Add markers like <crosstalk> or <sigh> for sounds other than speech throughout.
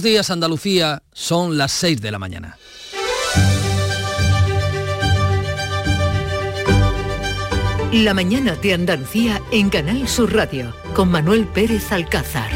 Buenos días Andalucía, son las 6 de la mañana. La mañana de Andalucía en Canal Sur Radio con Manuel Pérez Alcázar.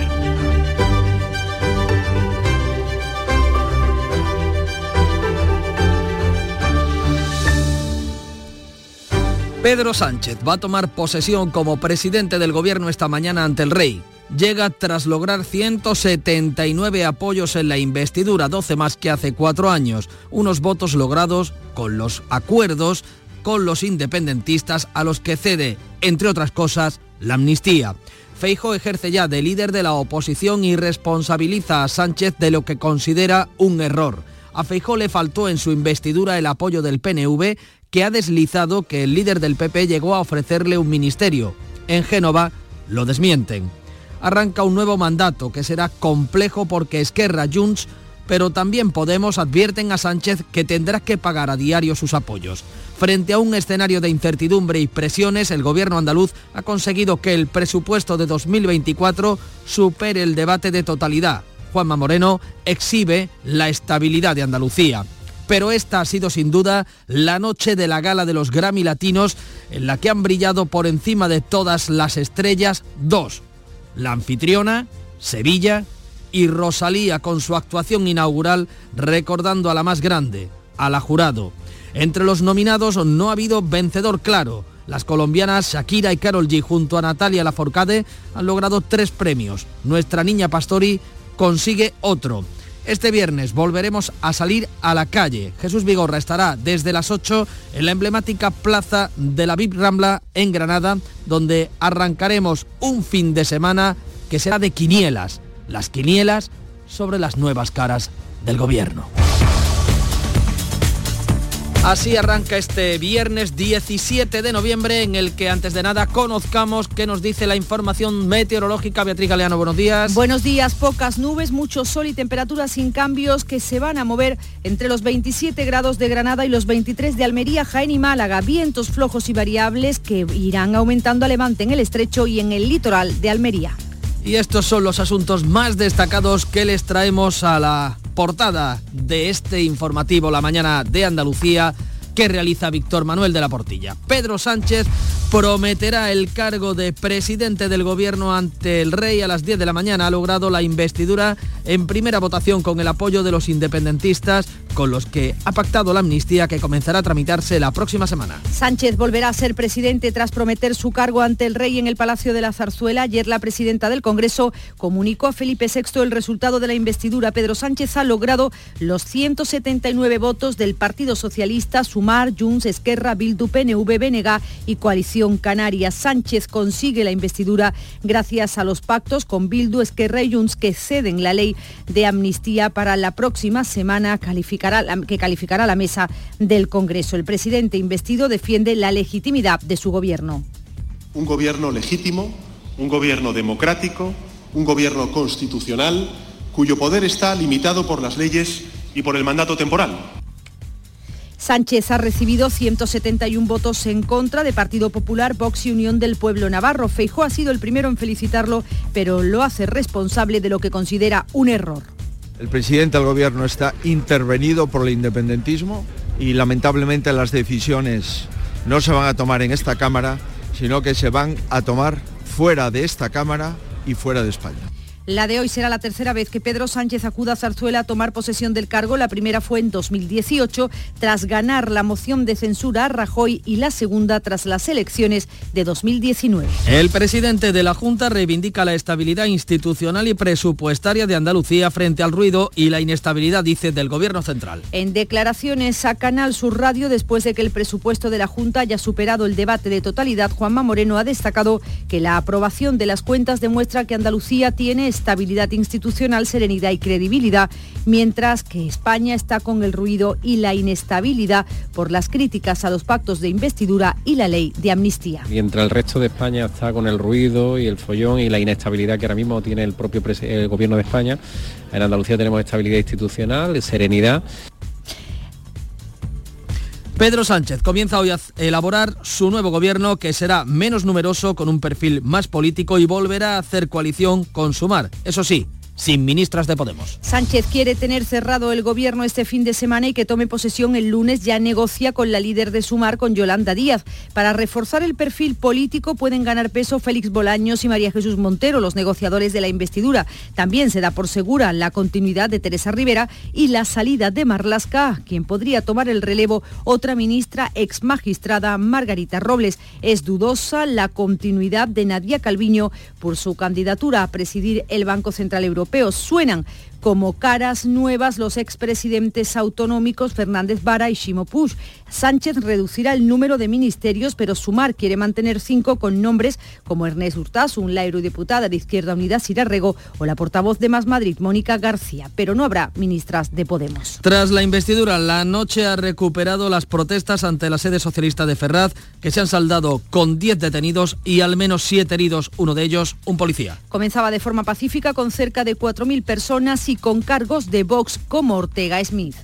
Pedro Sánchez va a tomar posesión como presidente del gobierno esta mañana ante el rey llega tras lograr 179 apoyos en la investidura, 12 más que hace cuatro años, unos votos logrados con los acuerdos con los independentistas a los que cede, entre otras cosas, la amnistía. Feijo ejerce ya de líder de la oposición y responsabiliza a Sánchez de lo que considera un error. A Feijó le faltó en su investidura el apoyo del PNV, que ha deslizado que el líder del PP llegó a ofrecerle un ministerio. En Génova lo desmienten arranca un nuevo mandato que será complejo porque Esquerra Junts, pero también Podemos advierten a Sánchez que tendrá que pagar a diario sus apoyos. Frente a un escenario de incertidumbre y presiones, el gobierno andaluz ha conseguido que el presupuesto de 2024 supere el debate de totalidad. Juanma Moreno exhibe la estabilidad de Andalucía pero esta ha sido sin duda la noche de la gala de los Grammy Latinos en la que han brillado por encima de todas las estrellas dos, la anfitriona, Sevilla y Rosalía con su actuación inaugural recordando a la más grande, a la jurado. Entre los nominados no ha habido vencedor claro. Las colombianas Shakira y Carol G junto a Natalia Laforcade han logrado tres premios. Nuestra niña Pastori consigue otro. Este viernes volveremos a salir a la calle. Jesús Vigorra estará desde las 8 en la emblemática plaza de la VIP Rambla en Granada, donde arrancaremos un fin de semana que será de quinielas. Las quinielas sobre las nuevas caras del gobierno. Así arranca este viernes 17 de noviembre en el que antes de nada conozcamos qué nos dice la información meteorológica. Beatriz Galeano, buenos días. Buenos días, pocas nubes, mucho sol y temperaturas sin cambios que se van a mover entre los 27 grados de Granada y los 23 de Almería, Jaén y Málaga. Vientos flojos y variables que irán aumentando a levante en el estrecho y en el litoral de Almería. Y estos son los asuntos más destacados que les traemos a la portada de este informativo La Mañana de Andalucía que realiza Víctor Manuel de la Portilla. Pedro Sánchez prometerá el cargo de presidente del gobierno ante el rey a las 10 de la mañana. Ha logrado la investidura en primera votación con el apoyo de los independentistas con los que ha pactado la amnistía que comenzará a tramitarse la próxima semana. Sánchez volverá a ser presidente tras prometer su cargo ante el rey en el Palacio de la Zarzuela. Ayer la presidenta del Congreso comunicó a Felipe VI el resultado de la investidura. Pedro Sánchez ha logrado los 179 votos del Partido Socialista, Sumar, Junts, Esquerra, Bildu, PNV, BNG y Coalición Canaria. Sánchez consigue la investidura gracias a los pactos con Bildu, Esquerra y Junts que ceden la ley de amnistía para la próxima semana calificará, que calificará la mesa del Congreso. El presidente investido defiende la legitimidad de su gobierno. Un gobierno legítimo, un gobierno democrático, un gobierno constitucional cuyo poder está limitado por las leyes y por el mandato temporal. Sánchez ha recibido 171 votos en contra de Partido Popular, Vox y Unión del Pueblo Navarro. Feijó ha sido el primero en felicitarlo, pero lo hace responsable de lo que considera un error. El presidente del gobierno está intervenido por el independentismo y lamentablemente las decisiones no se van a tomar en esta Cámara, sino que se van a tomar fuera de esta Cámara y fuera de España. La de hoy será la tercera vez que Pedro Sánchez acuda a Zarzuela a tomar posesión del cargo. La primera fue en 2018, tras ganar la moción de censura a Rajoy y la segunda tras las elecciones de 2019. El presidente de la Junta reivindica la estabilidad institucional y presupuestaria de Andalucía frente al ruido y la inestabilidad, dice, del Gobierno central. En declaraciones a Canal Sur Radio, después de que el presupuesto de la Junta haya superado el debate de totalidad, Juanma Moreno ha destacado que la aprobación de las cuentas demuestra que Andalucía tiene estabilidad institucional, serenidad y credibilidad, mientras que España está con el ruido y la inestabilidad por las críticas a los pactos de investidura y la ley de amnistía. Mientras el resto de España está con el ruido y el follón y la inestabilidad que ahora mismo tiene el propio el gobierno de España, en Andalucía tenemos estabilidad institucional, serenidad Pedro Sánchez comienza hoy a elaborar su nuevo gobierno que será menos numeroso, con un perfil más político y volverá a hacer coalición con Sumar. Eso sí, sin ministras de Podemos. Sánchez quiere tener cerrado el gobierno este fin de semana y que tome posesión el lunes. Ya negocia con la líder de Sumar, con Yolanda Díaz. Para reforzar el perfil político pueden ganar peso Félix Bolaños y María Jesús Montero, los negociadores de la investidura. También se da por segura la continuidad de Teresa Rivera y la salida de Marlasca, quien podría tomar el relevo otra ministra ex magistrada Margarita Robles. Es dudosa la continuidad de Nadia Calviño por su candidatura a presidir el Banco Central Europeo. Suenan como caras nuevas los expresidentes autonómicos Fernández Vara y Ximo Puig. Sánchez reducirá el número de ministerios, pero Sumar quiere mantener cinco con nombres como Ernest Urtasun, la eurodiputada de Izquierda Unida Sira Rego o la portavoz de Más Madrid Mónica García, pero no habrá ministras de Podemos. Tras la investidura, la noche ha recuperado las protestas ante la sede socialista de Ferraz, que se han saldado con 10 detenidos y al menos 7 heridos, uno de ellos un policía. Comenzaba de forma pacífica con cerca de 4.000 personas y con cargos de Vox como Ortega Smith.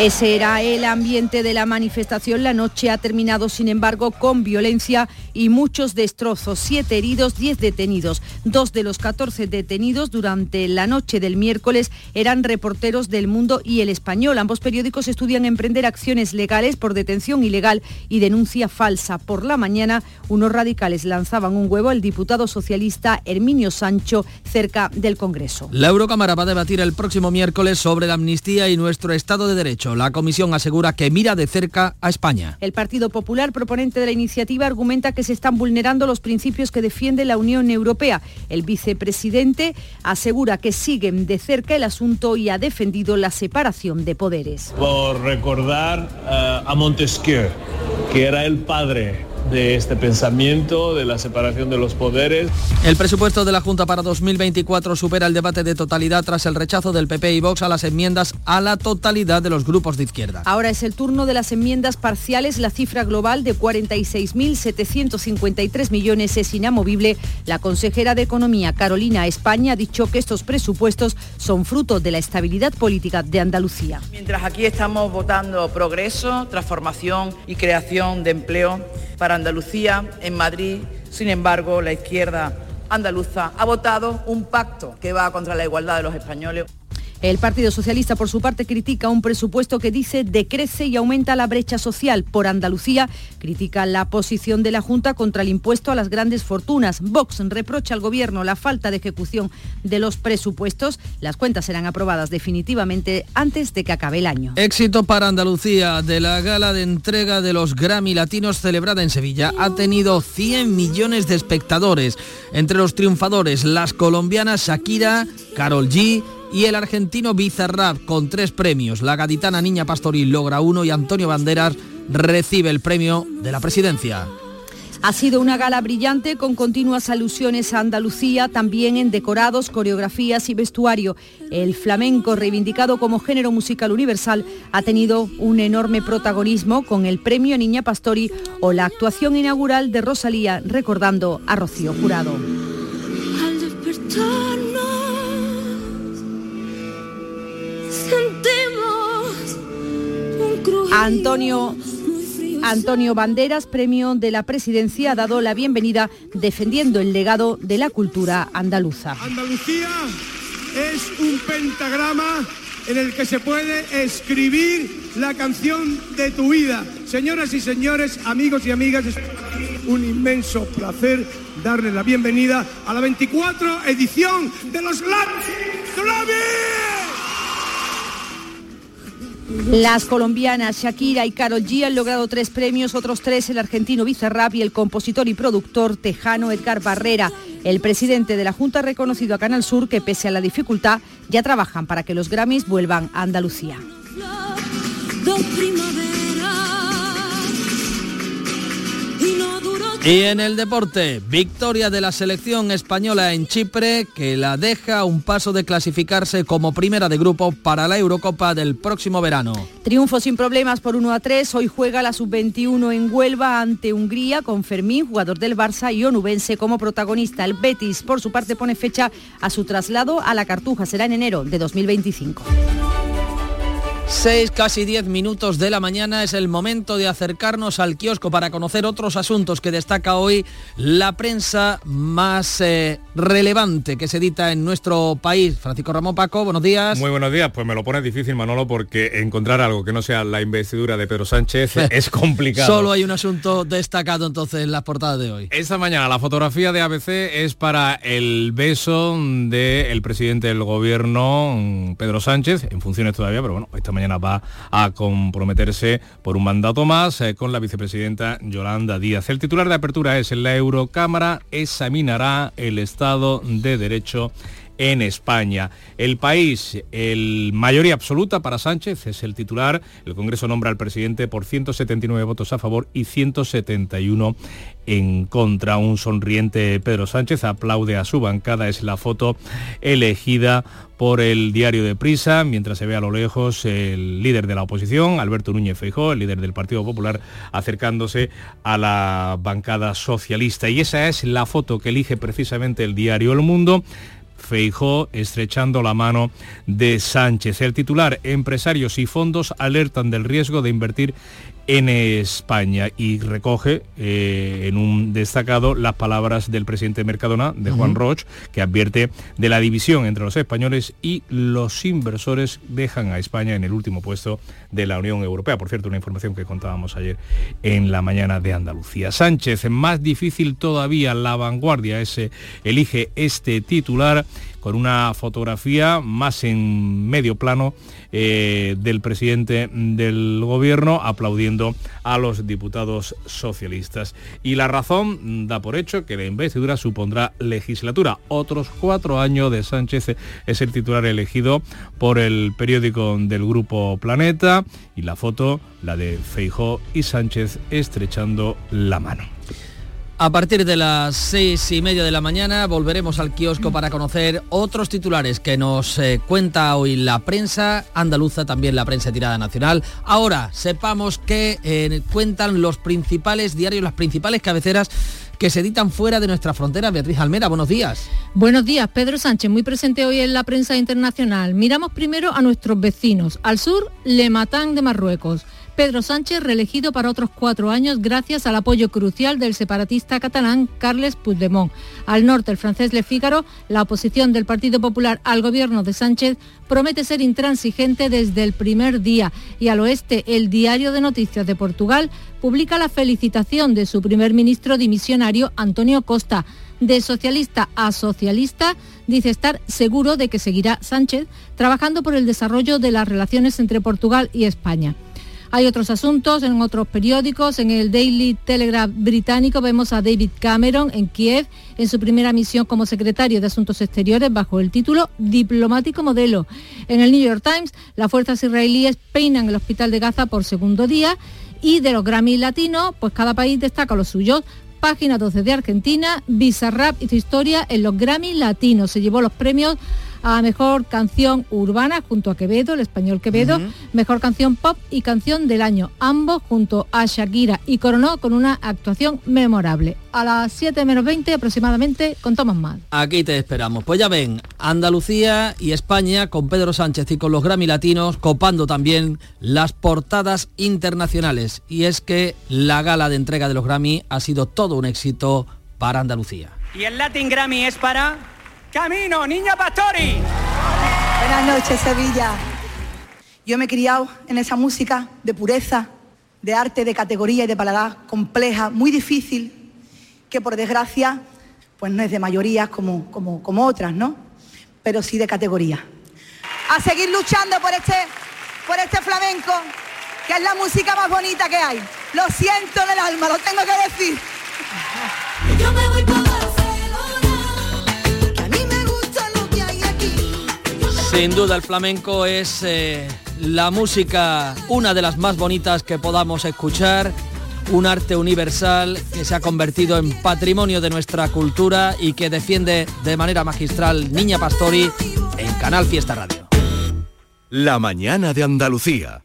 Ese era el ambiente de la manifestación. La noche ha terminado, sin embargo, con violencia y muchos destrozos. Siete heridos, diez detenidos. Dos de los 14 detenidos durante la noche del miércoles eran reporteros del Mundo y El Español. Ambos periódicos estudian emprender acciones legales por detención ilegal y denuncia falsa. Por la mañana, unos radicales lanzaban un huevo al diputado socialista Herminio Sancho cerca del Congreso. La Eurocámara va a debatir el próximo miércoles sobre la amnistía y nuestro Estado de Derecho. La comisión asegura que mira de cerca a España. El Partido Popular, proponente de la iniciativa, argumenta que se están vulnerando los principios que defiende la Unión Europea. El vicepresidente asegura que siguen de cerca el asunto y ha defendido la separación de poderes. Por recordar uh, a Montesquieu, que era el padre de este pensamiento, de la separación de los poderes. El presupuesto de la Junta para 2024 supera el debate de totalidad tras el rechazo del PP y Vox a las enmiendas a la totalidad de los grupos de izquierda. Ahora es el turno de las enmiendas parciales. La cifra global de 46.753 millones es inamovible. La consejera de Economía, Carolina España, ha dicho que estos presupuestos son fruto de la estabilidad política de Andalucía. Mientras aquí estamos votando progreso, transformación y creación de empleo, para Andalucía, en Madrid, sin embargo, la izquierda andaluza ha votado un pacto que va contra la igualdad de los españoles. El Partido Socialista, por su parte, critica un presupuesto que dice decrece y aumenta la brecha social. Por Andalucía, critica la posición de la Junta contra el impuesto a las grandes fortunas. Vox reprocha al Gobierno la falta de ejecución de los presupuestos. Las cuentas serán aprobadas definitivamente antes de que acabe el año. Éxito para Andalucía de la gala de entrega de los Grammy Latinos celebrada en Sevilla. Ha tenido 100 millones de espectadores. Entre los triunfadores, las colombianas Shakira, Carol G, y el argentino Bizarrap con tres premios. La gaditana Niña Pastoril logra uno y Antonio Banderas recibe el premio de la presidencia. Ha sido una gala brillante con continuas alusiones a Andalucía, también en decorados, coreografías y vestuario. El flamenco, reivindicado como género musical universal, ha tenido un enorme protagonismo con el premio Niña Pastori o la actuación inaugural de Rosalía recordando a Rocío Jurado. Antonio Antonio Banderas, premio de la presidencia, ha dado la bienvenida defendiendo el legado de la cultura andaluza. Andalucía es un pentagrama en el que se puede escribir la canción de tu vida. Señoras y señores, amigos y amigas, es un inmenso placer darle la bienvenida a la 24 edición de los Grammy. Las colombianas Shakira y Karol G han logrado tres premios, otros tres el argentino Bizarrap y el compositor y productor tejano Edgar Barrera. El presidente de la Junta ha reconocido a Canal Sur que pese a la dificultad ya trabajan para que los Grammys vuelvan a Andalucía. Y en el deporte, victoria de la selección española en Chipre que la deja a un paso de clasificarse como primera de grupo para la Eurocopa del próximo verano. Triunfo sin problemas por 1 a 3. Hoy juega la sub-21 en Huelva ante Hungría con Fermín, jugador del Barça, y Onubense como protagonista. El Betis, por su parte, pone fecha a su traslado a la Cartuja. Será en enero de 2025. 6, casi 10 minutos de la mañana es el momento de acercarnos al kiosco para conocer otros asuntos que destaca hoy la prensa más eh, relevante que se edita en nuestro país. Francisco Ramón Paco, buenos días. Muy buenos días, pues me lo pone difícil Manolo porque encontrar algo que no sea la investidura de Pedro Sánchez <laughs> es complicado. Solo hay un asunto destacado entonces en las portadas de hoy. Esta mañana la fotografía de ABC es para el beso del presidente del gobierno, Pedro Sánchez, en funciones todavía, pero bueno, esta mañana mañana va a comprometerse por un mandato más eh, con la vicepresidenta Yolanda Díaz. El titular de apertura es la Eurocámara examinará el Estado de Derecho en España. El país, el mayoría absoluta para Sánchez, es el titular. El Congreso nombra al presidente por 179 votos a favor y 171 en contra. Un sonriente Pedro Sánchez aplaude a su bancada. Es la foto elegida por el diario de Prisa, mientras se ve a lo lejos el líder de la oposición, Alberto Núñez Feijó, el líder del Partido Popular, acercándose a la bancada socialista. Y esa es la foto que elige precisamente el diario El Mundo Feijó estrechando la mano de Sánchez. El titular, empresarios y fondos alertan del riesgo de invertir en España y recoge eh, en un destacado las palabras del presidente Mercadona, de Juan Roch, que advierte de la división entre los españoles y los inversores dejan a España en el último puesto de la Unión Europea. Por cierto, una información que contábamos ayer en la mañana de Andalucía. Sánchez, más difícil todavía, la vanguardia ese, elige este titular con una fotografía más en medio plano eh, del presidente del gobierno aplaudiendo a los diputados socialistas. Y la razón da por hecho que la investidura supondrá legislatura. Otros cuatro años de Sánchez es el titular elegido por el periódico del Grupo Planeta y la foto, la de Feijó y Sánchez estrechando la mano. A partir de las seis y media de la mañana volveremos al kiosco para conocer otros titulares que nos eh, cuenta hoy la prensa andaluza, también la prensa tirada nacional. Ahora sepamos que eh, cuentan los principales diarios, las principales cabeceras que se editan fuera de nuestra frontera. Beatriz Almera, buenos días. Buenos días, Pedro Sánchez, muy presente hoy en la prensa internacional. Miramos primero a nuestros vecinos. Al sur, Le Matan de Marruecos. Pedro Sánchez reelegido para otros cuatro años gracias al apoyo crucial del separatista catalán Carles Puigdemont. Al norte, el francés Le Figaro, la oposición del Partido Popular al gobierno de Sánchez promete ser intransigente desde el primer día. Y al oeste, el Diario de Noticias de Portugal publica la felicitación de su primer ministro dimisionario Antonio Costa. De socialista a socialista, dice estar seguro de que seguirá Sánchez trabajando por el desarrollo de las relaciones entre Portugal y España. Hay otros asuntos en otros periódicos. En el Daily Telegraph británico vemos a David Cameron en Kiev en su primera misión como secretario de Asuntos Exteriores bajo el título Diplomático Modelo. En el New York Times, las fuerzas israelíes peinan el hospital de Gaza por segundo día y de los Grammy latinos, pues cada país destaca los suyos. Página 12 de Argentina, Bizarrap y su historia en los Grammy latinos. Se llevó los premios a Mejor Canción Urbana junto a Quevedo, el español Quevedo, Mejor Canción Pop y Canción del Año, ambos junto a Shakira y coronó con una actuación memorable. A las 7 menos 20 aproximadamente contamos más. Aquí te esperamos. Pues ya ven, Andalucía y España con Pedro Sánchez y con los Grammy Latinos copando también las portadas internacionales. Y es que la gala de entrega de los Grammy ha sido todo un éxito para Andalucía. Y el Latin Grammy es para Camino, Niña Pastori. Buenas noches, Sevilla. Yo me he criado en esa música de pureza, de arte, de categoría y de paladar compleja, muy difícil, que por desgracia pues no es de mayoría como, como, como otras, ¿no? Pero sí de categoría. A seguir luchando por este, por este flamenco, que es la música más bonita que hay. Lo siento del alma, lo tengo que decir. Yo me voy Sin duda el flamenco es eh, la música, una de las más bonitas que podamos escuchar, un arte universal que se ha convertido en patrimonio de nuestra cultura y que defiende de manera magistral Niña Pastori en Canal Fiesta Radio. La mañana de Andalucía.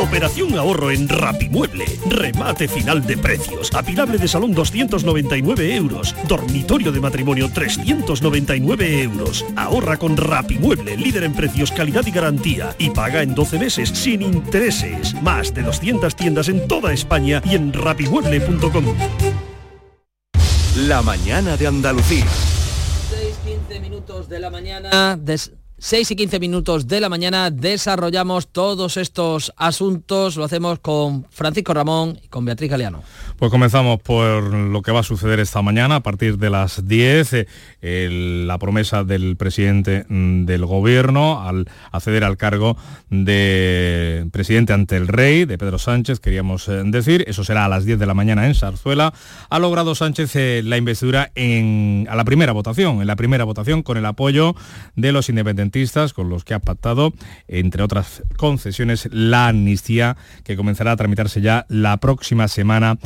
Operación ahorro en Rapimueble. Remate final de precios. Apilable de salón 299 euros. Dormitorio de matrimonio 399 euros. Ahorra con Rapimueble, líder en precios, calidad y garantía. Y paga en 12 meses sin intereses. Más de 200 tiendas en toda España y en rapimueble.com. La mañana de Andalucía. 6-15 minutos de la mañana. Des 6 y 15 minutos de la mañana desarrollamos todos estos asuntos. Lo hacemos con Francisco Ramón y con Beatriz Galeano. Pues comenzamos por lo que va a suceder esta mañana a partir de las 10. Eh, la promesa del presidente mm, del gobierno al acceder al cargo de presidente ante el rey, de Pedro Sánchez, queríamos eh, decir. Eso será a las 10 de la mañana en Sarzuela. Ha logrado Sánchez eh, la investidura a la primera votación, en la primera votación con el apoyo de los independientes con los que ha pactado, entre otras concesiones, la amnistía que comenzará a tramitarse ya la próxima semana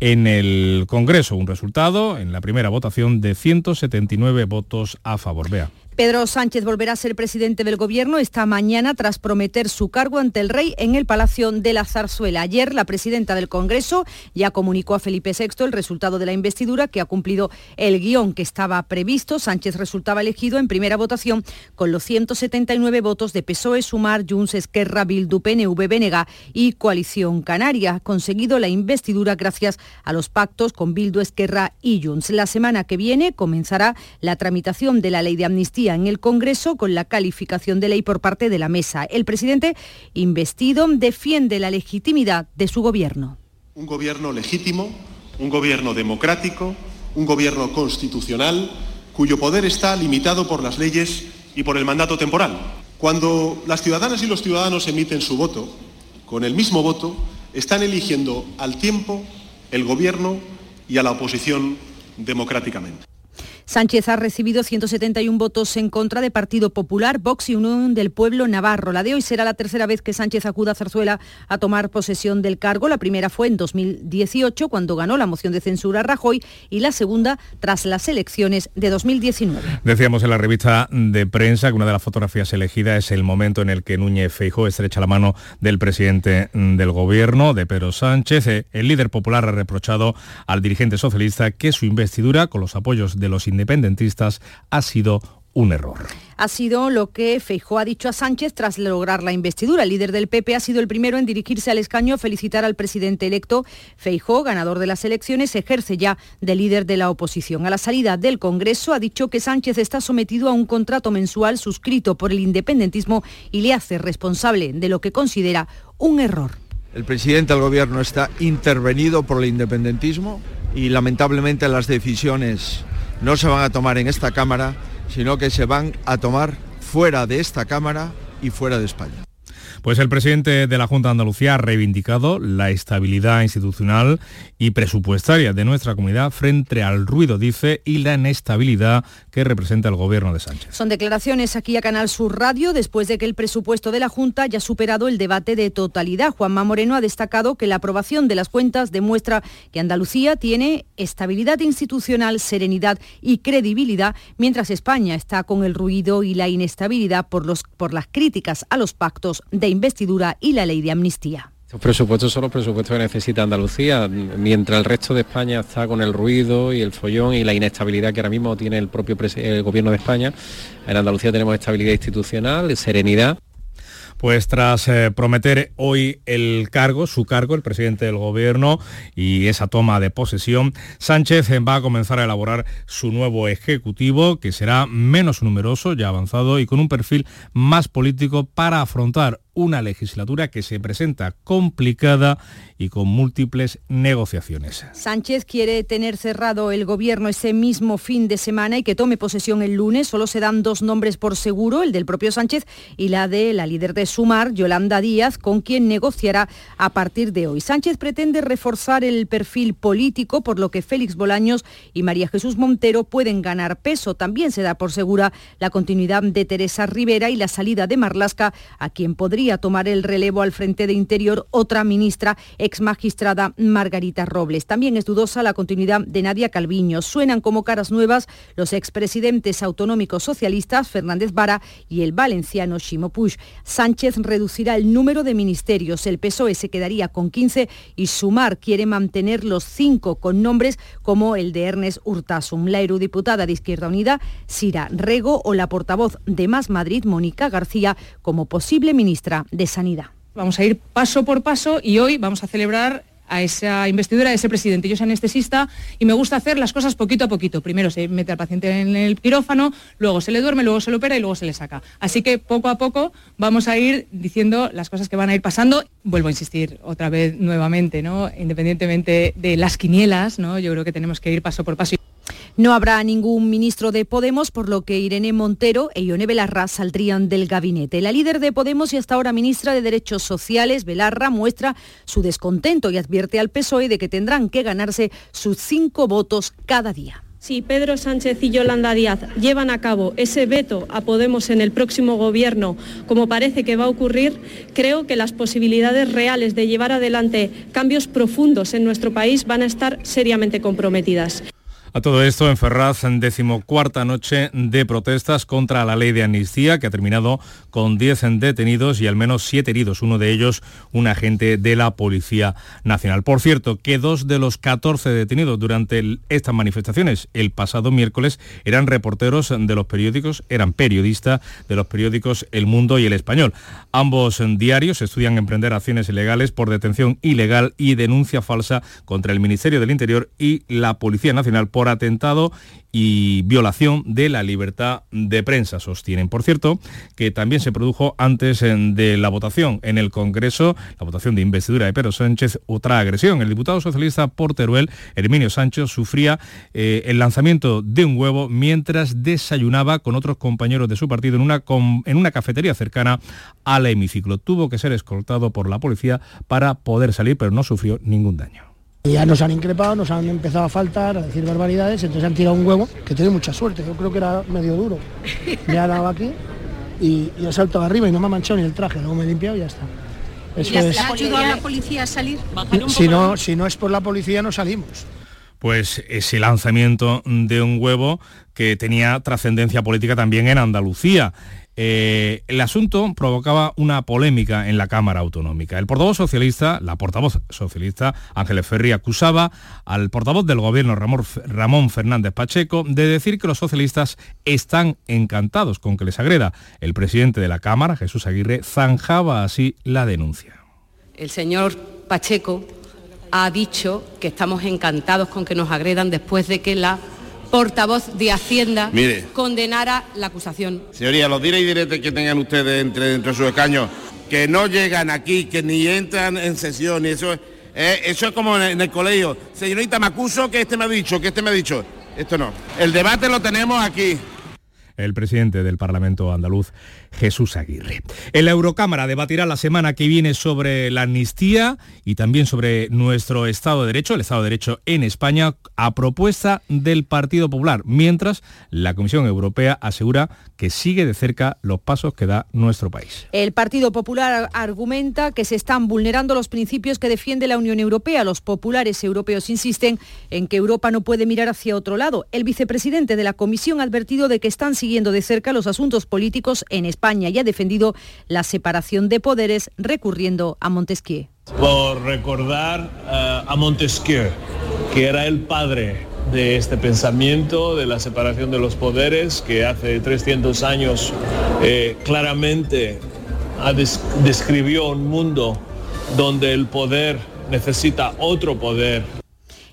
en el Congreso. Un resultado en la primera votación de 179 votos a favor. Vea. Pedro Sánchez volverá a ser presidente del Gobierno esta mañana tras prometer su cargo ante el rey en el Palacio de la Zarzuela. Ayer la presidenta del Congreso ya comunicó a Felipe VI el resultado de la investidura que ha cumplido el guion que estaba previsto. Sánchez resultaba elegido en primera votación con los 179 votos de PSOE, Sumar, Junts, Esquerra, Bildu, PNV, Benega y Coalición Canaria. Conseguido la investidura gracias a los pactos con Bildu, Esquerra y Junts. La semana que viene comenzará la tramitación de la ley de amnistía en el Congreso con la calificación de ley por parte de la mesa. El presidente investido defiende la legitimidad de su gobierno. Un gobierno legítimo, un gobierno democrático, un gobierno constitucional cuyo poder está limitado por las leyes y por el mandato temporal. Cuando las ciudadanas y los ciudadanos emiten su voto, con el mismo voto están eligiendo al tiempo, el gobierno y a la oposición democráticamente. Sánchez ha recibido 171 votos en contra de Partido Popular, Vox y Unión del Pueblo Navarro. La de hoy será la tercera vez que Sánchez acuda a Zarzuela a tomar posesión del cargo. La primera fue en 2018, cuando ganó la moción de censura a Rajoy, y la segunda tras las elecciones de 2019. Decíamos en la revista de prensa que una de las fotografías elegidas es el momento en el que Núñez Feijó estrecha la mano del presidente del gobierno, de Pedro Sánchez. El líder popular ha reprochado al dirigente socialista que su investidura, con los apoyos de los independentistas ha sido un error. Ha sido lo que Feijó ha dicho a Sánchez tras lograr la investidura. El líder del PP ha sido el primero en dirigirse al escaño a felicitar al presidente electo. Feijó, ganador de las elecciones, ejerce ya de líder de la oposición. A la salida del Congreso ha dicho que Sánchez está sometido a un contrato mensual suscrito por el independentismo y le hace responsable de lo que considera un error. El presidente del gobierno está intervenido por el independentismo y lamentablemente las decisiones no se van a tomar en esta Cámara, sino que se van a tomar fuera de esta Cámara y fuera de España. Pues el presidente de la Junta de Andalucía ha reivindicado la estabilidad institucional y presupuestaria de nuestra comunidad frente al ruido, dice, y la inestabilidad que representa el gobierno de Sánchez. Son declaraciones aquí a Canal Sur Radio después de que el presupuesto de la Junta haya superado el debate de totalidad. Juanma Moreno ha destacado que la aprobación de las cuentas demuestra que Andalucía tiene estabilidad institucional, serenidad y credibilidad, mientras España está con el ruido y la inestabilidad por, los, por las críticas a los pactos de investidura y la ley de amnistía. Los presupuestos son los presupuestos que necesita Andalucía, mientras el resto de España está con el ruido y el follón y la inestabilidad que ahora mismo tiene el propio gobierno de España. En Andalucía tenemos estabilidad institucional, serenidad. Pues tras eh, prometer hoy el cargo, su cargo, el presidente del gobierno y esa toma de posesión, Sánchez va a comenzar a elaborar su nuevo ejecutivo, que será menos numeroso, ya avanzado, y con un perfil más político para afrontar una legislatura que se presenta complicada y con múltiples negociaciones. Sánchez quiere tener cerrado el gobierno ese mismo fin de semana y que tome posesión el lunes. Solo se dan dos nombres por seguro, el del propio Sánchez y la de la líder de Sumar, Yolanda Díaz, con quien negociará a partir de hoy. Sánchez pretende reforzar el perfil político, por lo que Félix Bolaños y María Jesús Montero pueden ganar peso. También se da por segura la continuidad de Teresa Rivera y la salida de Marlasca, a quien podría tomar el relevo al frente de Interior otra ministra ex magistrada Margarita Robles. También es dudosa la continuidad de Nadia Calviño. Suenan como caras nuevas los expresidentes autonómicos socialistas Fernández Vara y el valenciano Ximo Puig. Sánchez reducirá el número de ministerios. El PSOE se quedaría con 15 y Sumar quiere mantener los cinco con nombres como el de Ernest Urtasun. La eurodiputada de Izquierda Unida, Sira Rego, o la portavoz de Más Madrid, Mónica García, como posible ministra de Sanidad. Vamos a ir paso por paso y hoy vamos a celebrar a esa investidura de ese presidente. Yo soy anestesista y me gusta hacer las cosas poquito a poquito. Primero se mete al paciente en el quirófano, luego se le duerme, luego se le opera y luego se le saca. Así que poco a poco vamos a ir diciendo las cosas que van a ir pasando. Vuelvo a insistir otra vez nuevamente, ¿no? Independientemente de las quinielas, ¿no? Yo creo que tenemos que ir paso por paso. No habrá ningún ministro de Podemos, por lo que Irene Montero e Ione Belarra saldrían del gabinete. La líder de Podemos y hasta ahora ministra de Derechos Sociales, Belarra, muestra su descontento y advierte al PSOE de que tendrán que ganarse sus cinco votos cada día. Si Pedro Sánchez y Yolanda Díaz llevan a cabo ese veto a Podemos en el próximo gobierno, como parece que va a ocurrir, creo que las posibilidades reales de llevar adelante cambios profundos en nuestro país van a estar seriamente comprometidas. A todo esto, en Ferraz, en decimocuarta noche de protestas contra la ley de amnistía, que ha terminado con 10 detenidos y al menos 7 heridos, uno de ellos un agente de la Policía Nacional. Por cierto, que dos de los 14 detenidos durante estas manifestaciones el pasado miércoles eran reporteros de los periódicos, eran periodistas de los periódicos El Mundo y El Español. Ambos diarios estudian emprender acciones ilegales por detención ilegal y denuncia falsa contra el Ministerio del Interior y la Policía Nacional por atentado y violación de la libertad de prensa. Sostienen, por cierto, que también se produjo antes de la votación en el Congreso, la votación de investidura de Pedro Sánchez, otra agresión. El diputado socialista por Teruel, Herminio Sánchez, sufría eh, el lanzamiento de un huevo mientras desayunaba con otros compañeros de su partido en una, en una cafetería cercana al hemiciclo. Tuvo que ser escoltado por la policía para poder salir, pero no sufrió ningún daño. Ya nos han increpado, nos han empezado a faltar, a decir barbaridades, entonces han tirado un huevo que tiene mucha suerte. Yo creo que era medio duro. Me ha dado aquí y, y he saltado arriba y no me ha manchado ni el traje, luego me he limpiado y ya está. Eso es. ¿Ha ayudado a la policía a salir? Si no, si no es por la policía no salimos pues ese lanzamiento de un huevo que tenía trascendencia política también en Andalucía. Eh, el asunto provocaba una polémica en la Cámara Autonómica. El portavoz socialista, la portavoz socialista Ángeles Ferri, acusaba al portavoz del gobierno Ramón, Ramón Fernández Pacheco de decir que los socialistas están encantados con que les agreda. El presidente de la Cámara, Jesús Aguirre, zanjaba así la denuncia. El señor Pacheco ha dicho que estamos encantados con que nos agredan después de que la portavoz de Hacienda Mire. condenara la acusación. Señoría, los dire y diretes que tengan ustedes entre, entre sus escaños, que no llegan aquí, que ni entran en sesión, y eso, eh, eso es como en el, en el colegio. Señorita, me acuso que este me ha dicho, que este me ha dicho. Esto no. El debate lo tenemos aquí el presidente del Parlamento andaluz, Jesús Aguirre. En la Eurocámara debatirá la semana que viene sobre la amnistía y también sobre nuestro Estado de Derecho, el Estado de Derecho en España, a propuesta del Partido Popular, mientras la Comisión Europea asegura que sigue de cerca los pasos que da nuestro país. El Partido Popular argumenta que se están vulnerando los principios que defiende la Unión Europea. Los populares europeos insisten en que Europa no puede mirar hacia otro lado. El vicepresidente de la Comisión ha advertido de que están siguiendo de cerca los asuntos políticos en España y ha defendido la separación de poderes recurriendo a Montesquieu. Por recordar uh, a Montesquieu, que era el padre de este pensamiento, de la separación de los poderes, que hace 300 años eh, claramente des describió un mundo donde el poder necesita otro poder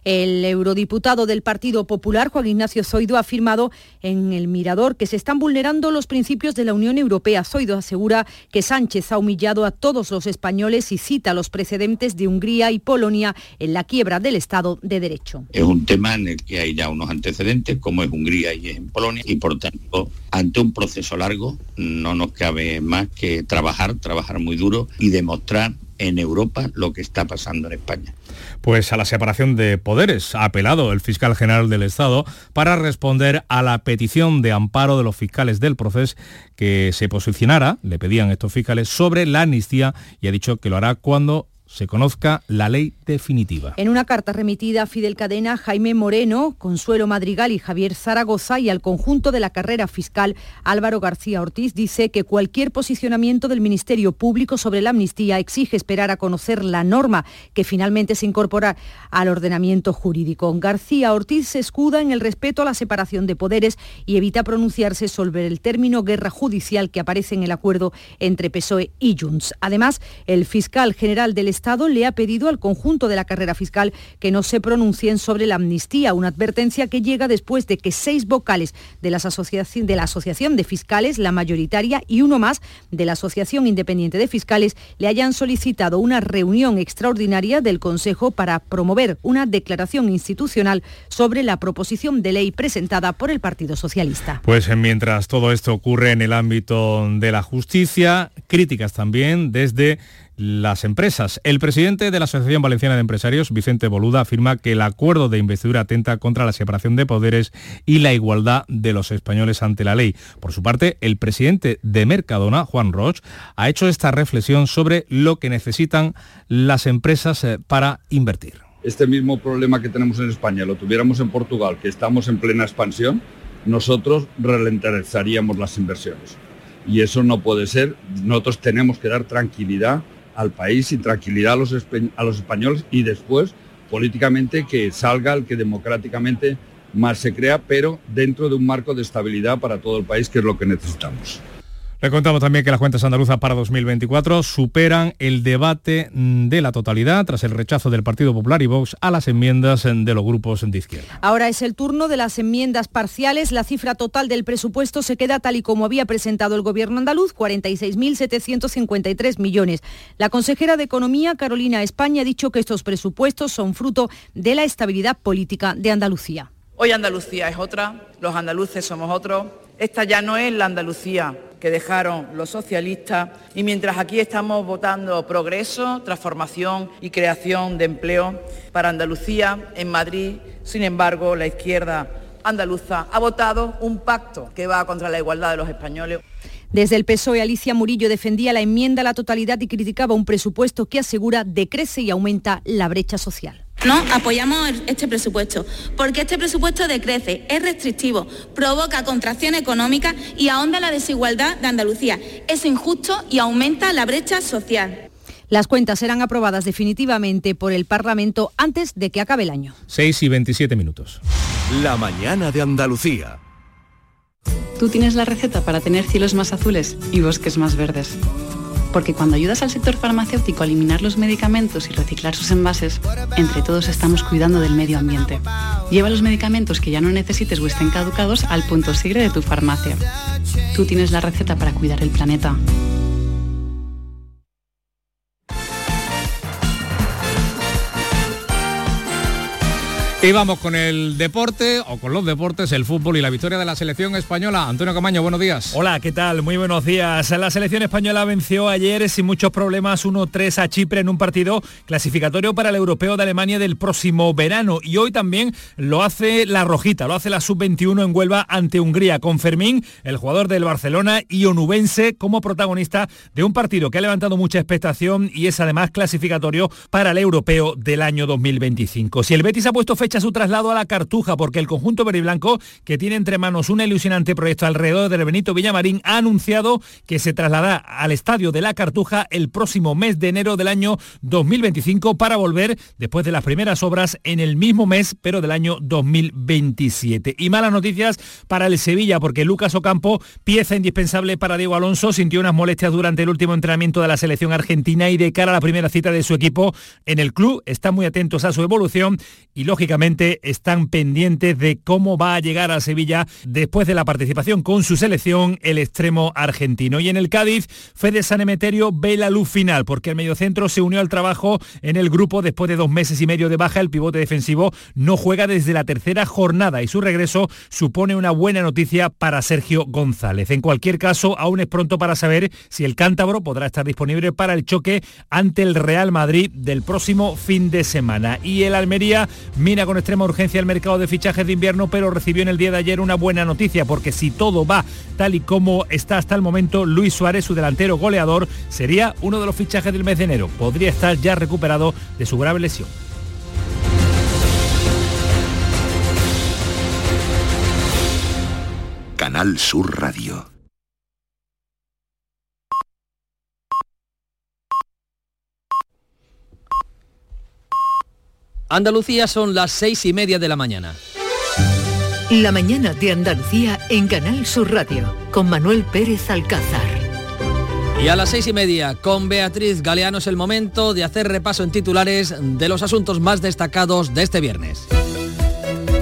El eurodiputado del Partido Popular, Juan Ignacio Zoido, ha afirmado en el Mirador que se están vulnerando los principios de la Unión Europea. Zoido asegura que Sánchez ha humillado a todos los españoles y cita los precedentes de Hungría y Polonia en la quiebra del Estado de Derecho. Es un tema en el que hay ya unos antecedentes, como es Hungría y en Polonia, y por tanto, ante un proceso largo, no nos cabe más que trabajar, trabajar muy duro y demostrar en Europa lo que está pasando en España. Pues a la separación de poderes ha apelado el fiscal general del Estado para responder a la petición de amparo de los fiscales del proceso que se posicionara, le pedían estos fiscales, sobre la amnistía y ha dicho que lo hará cuando se conozca la ley definitiva. En una carta remitida a Fidel Cadena, Jaime Moreno, Consuelo Madrigal y Javier Zaragoza y al conjunto de la carrera fiscal Álvaro García Ortiz dice que cualquier posicionamiento del Ministerio Público sobre la amnistía exige esperar a conocer la norma que finalmente se incorpora al ordenamiento jurídico. García Ortiz se escuda en el respeto a la separación de poderes y evita pronunciarse sobre el término guerra judicial que aparece en el acuerdo entre PSOE y Junts. Además, el fiscal general del Estado le ha pedido al conjunto de la carrera fiscal que no se pronuncien sobre la amnistía, una advertencia que llega después de que seis vocales de, de la Asociación de Fiscales, la mayoritaria, y uno más de la Asociación Independiente de Fiscales, le hayan solicitado una reunión extraordinaria del Consejo para promover una declaración institucional sobre la proposición de ley presentada por el Partido Socialista. Pues mientras todo esto ocurre en el ámbito de la justicia, críticas también desde las empresas. El presidente de la Asociación Valenciana de Empresarios, Vicente Boluda, afirma que el acuerdo de investidura atenta contra la separación de poderes y la igualdad de los españoles ante la ley. Por su parte, el presidente de Mercadona, Juan Roch, ha hecho esta reflexión sobre lo que necesitan las empresas eh, para invertir. Este mismo problema que tenemos en España lo tuviéramos en Portugal, que estamos en plena expansión, nosotros ralentizaríamos las inversiones. Y eso no puede ser. Nosotros tenemos que dar tranquilidad al país y tranquilidad a los, españoles y después políticamente que salga el que democráticamente más se crea, pero dentro de un marco de estabilidad para todo el país, que es lo que necesitamos. Le contamos también que las cuentas andaluzas para 2024 superan el debate mm, de la totalidad tras el rechazo del Partido Popular y Vox a las enmiendas mm, de los grupos de izquierda. Ahora es el turno de las enmiendas parciales. La cifra total del presupuesto se queda tal y como había presentado el Gobierno andaluz, 46.753 millones. La consejera de Economía, Carolina España, ha dicho que estos presupuestos son fruto de la estabilidad política de Andalucía. Hoy Andalucía es otra, los andaluces somos otros. Esta ya no es la Andalucía que dejaron los socialistas y mientras aquí estamos votando progreso, transformación y creación de empleo para Andalucía, en Madrid, sin embargo, la izquierda andaluza ha votado un pacto que va contra la igualdad de los españoles. Desde el PSOE, Alicia Murillo defendía la enmienda a la totalidad y criticaba un presupuesto que asegura decrece y aumenta la brecha social. No, apoyamos este presupuesto, porque este presupuesto decrece, es restrictivo, provoca contracción económica y ahonda la desigualdad de Andalucía. Es injusto y aumenta la brecha social. Las cuentas serán aprobadas definitivamente por el Parlamento antes de que acabe el año. 6 y 27 minutos. La mañana de Andalucía. Tú tienes la receta para tener cielos más azules y bosques más verdes porque cuando ayudas al sector farmacéutico a eliminar los medicamentos y reciclar sus envases, entre todos estamos cuidando del medio ambiente. Lleva los medicamentos que ya no necesites o estén caducados al punto sigre de tu farmacia. Tú tienes la receta para cuidar el planeta. Y vamos con el deporte, o con los deportes, el fútbol y la victoria de la selección española. Antonio Camaño, buenos días. Hola, ¿qué tal? Muy buenos días. La selección española venció ayer sin muchos problemas 1-3 a Chipre en un partido clasificatorio para el europeo de Alemania del próximo verano. Y hoy también lo hace la Rojita, lo hace la Sub-21 en Huelva ante Hungría, con Fermín, el jugador del Barcelona y onubense como protagonista de un partido que ha levantado mucha expectación y es además clasificatorio para el europeo del año 2025. Si el Betis ha puesto fecha sospecha su traslado a la Cartuja porque el conjunto verde y blanco, que tiene entre manos un ilusionante proyecto alrededor del Benito Villamarín, ha anunciado que se trasladará al estadio de la Cartuja el próximo mes de enero del año 2025 para volver después de las primeras obras en el mismo mes, pero del año 2027. Y malas noticias para el Sevilla porque Lucas Ocampo, pieza indispensable para Diego Alonso, sintió unas molestias durante el último entrenamiento de la selección argentina y de cara a la primera cita de su equipo en el club están muy atentos a su evolución y lógicamente están pendientes de cómo va a llegar a Sevilla después de la participación con su selección el extremo argentino. Y en el Cádiz, Fede San Emeterio ve la luz final porque el mediocentro se unió al trabajo en el grupo después de dos meses y medio de baja. El pivote defensivo no juega desde la tercera jornada y su regreso supone una buena noticia para Sergio González. En cualquier caso, aún es pronto para saber si el cántabro podrá estar disponible para el choque ante el Real Madrid del próximo fin de semana. Y el Almería mira con extrema urgencia el mercado de fichajes de invierno, pero recibió en el día de ayer una buena noticia, porque si todo va tal y como está hasta el momento, Luis Suárez, su delantero goleador, sería uno de los fichajes del mes de enero. Podría estar ya recuperado de su grave lesión. Canal Sur Radio. Andalucía son las seis y media de la mañana. La mañana de Andalucía en Canal Sur Radio con Manuel Pérez Alcázar. Y a las seis y media, con Beatriz Galeano es el momento de hacer repaso en titulares de los asuntos más destacados de este viernes.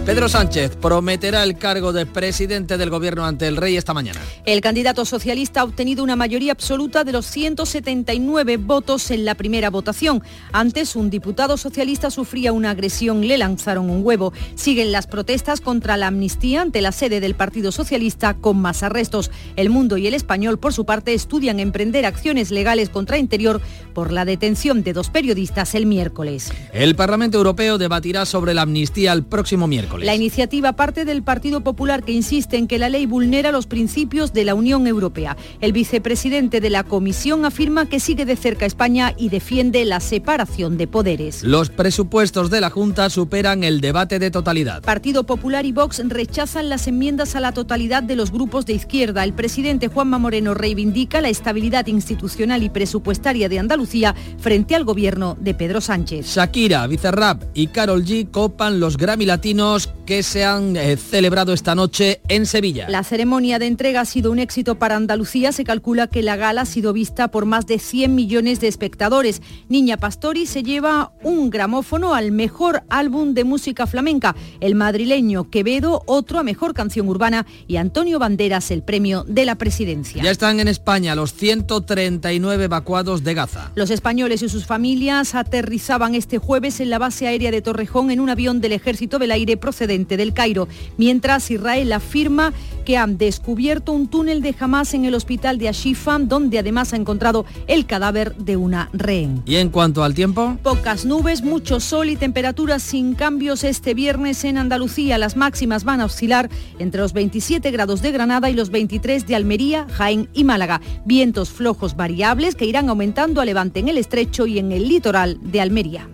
Pedro Sánchez prometerá el cargo de presidente del gobierno ante el rey esta mañana. El candidato socialista ha obtenido una mayoría absoluta de los 179 votos en la primera votación. Antes, un diputado socialista sufría una agresión, le lanzaron un huevo. Siguen las protestas contra la amnistía ante la sede del Partido Socialista con más arrestos. El Mundo y el Español, por su parte, estudian emprender acciones legales contra Interior por la detención de dos periodistas el miércoles. El Parlamento Europeo debatirá sobre la amnistía el próximo miércoles. La iniciativa parte del Partido Popular que insiste en que la ley vulnera los principios de la Unión Europea. El vicepresidente de la Comisión afirma que sigue de cerca a España y defiende la separación de poderes. Los presupuestos de la Junta superan el debate de totalidad. Partido Popular y Vox rechazan las enmiendas a la totalidad de los grupos de izquierda. El presidente Juanma Moreno reivindica la estabilidad institucional y presupuestaria de Andalucía frente al gobierno de Pedro Sánchez. Shakira, Bizarrap y Carol G copan los Grammy Latinos que se han eh, celebrado esta noche en Sevilla. La ceremonia de entrega ha sido un éxito para Andalucía. Se calcula que la gala ha sido vista por más de 100 millones de espectadores. Niña Pastori se lleva un gramófono al mejor álbum de música flamenca. El madrileño Quevedo, otro a mejor canción urbana y Antonio Banderas el premio de la presidencia. Ya están en España los 139 evacuados de Gaza. Los españoles y sus familias aterrizaban este jueves en la base aérea de Torrejón en un avión del Ejército del Aire procedente del Cairo, mientras Israel afirma que han descubierto un túnel de Hamas en el hospital de Ashifa, donde además ha encontrado el cadáver de una rehén. ¿Y en cuanto al tiempo? Pocas nubes, mucho sol y temperaturas sin cambios este viernes en Andalucía. Las máximas van a oscilar entre los 27 grados de Granada y los 23 de Almería, Jaén y Málaga. Vientos flojos variables que irán aumentando a levante en el estrecho y en el litoral de Almería.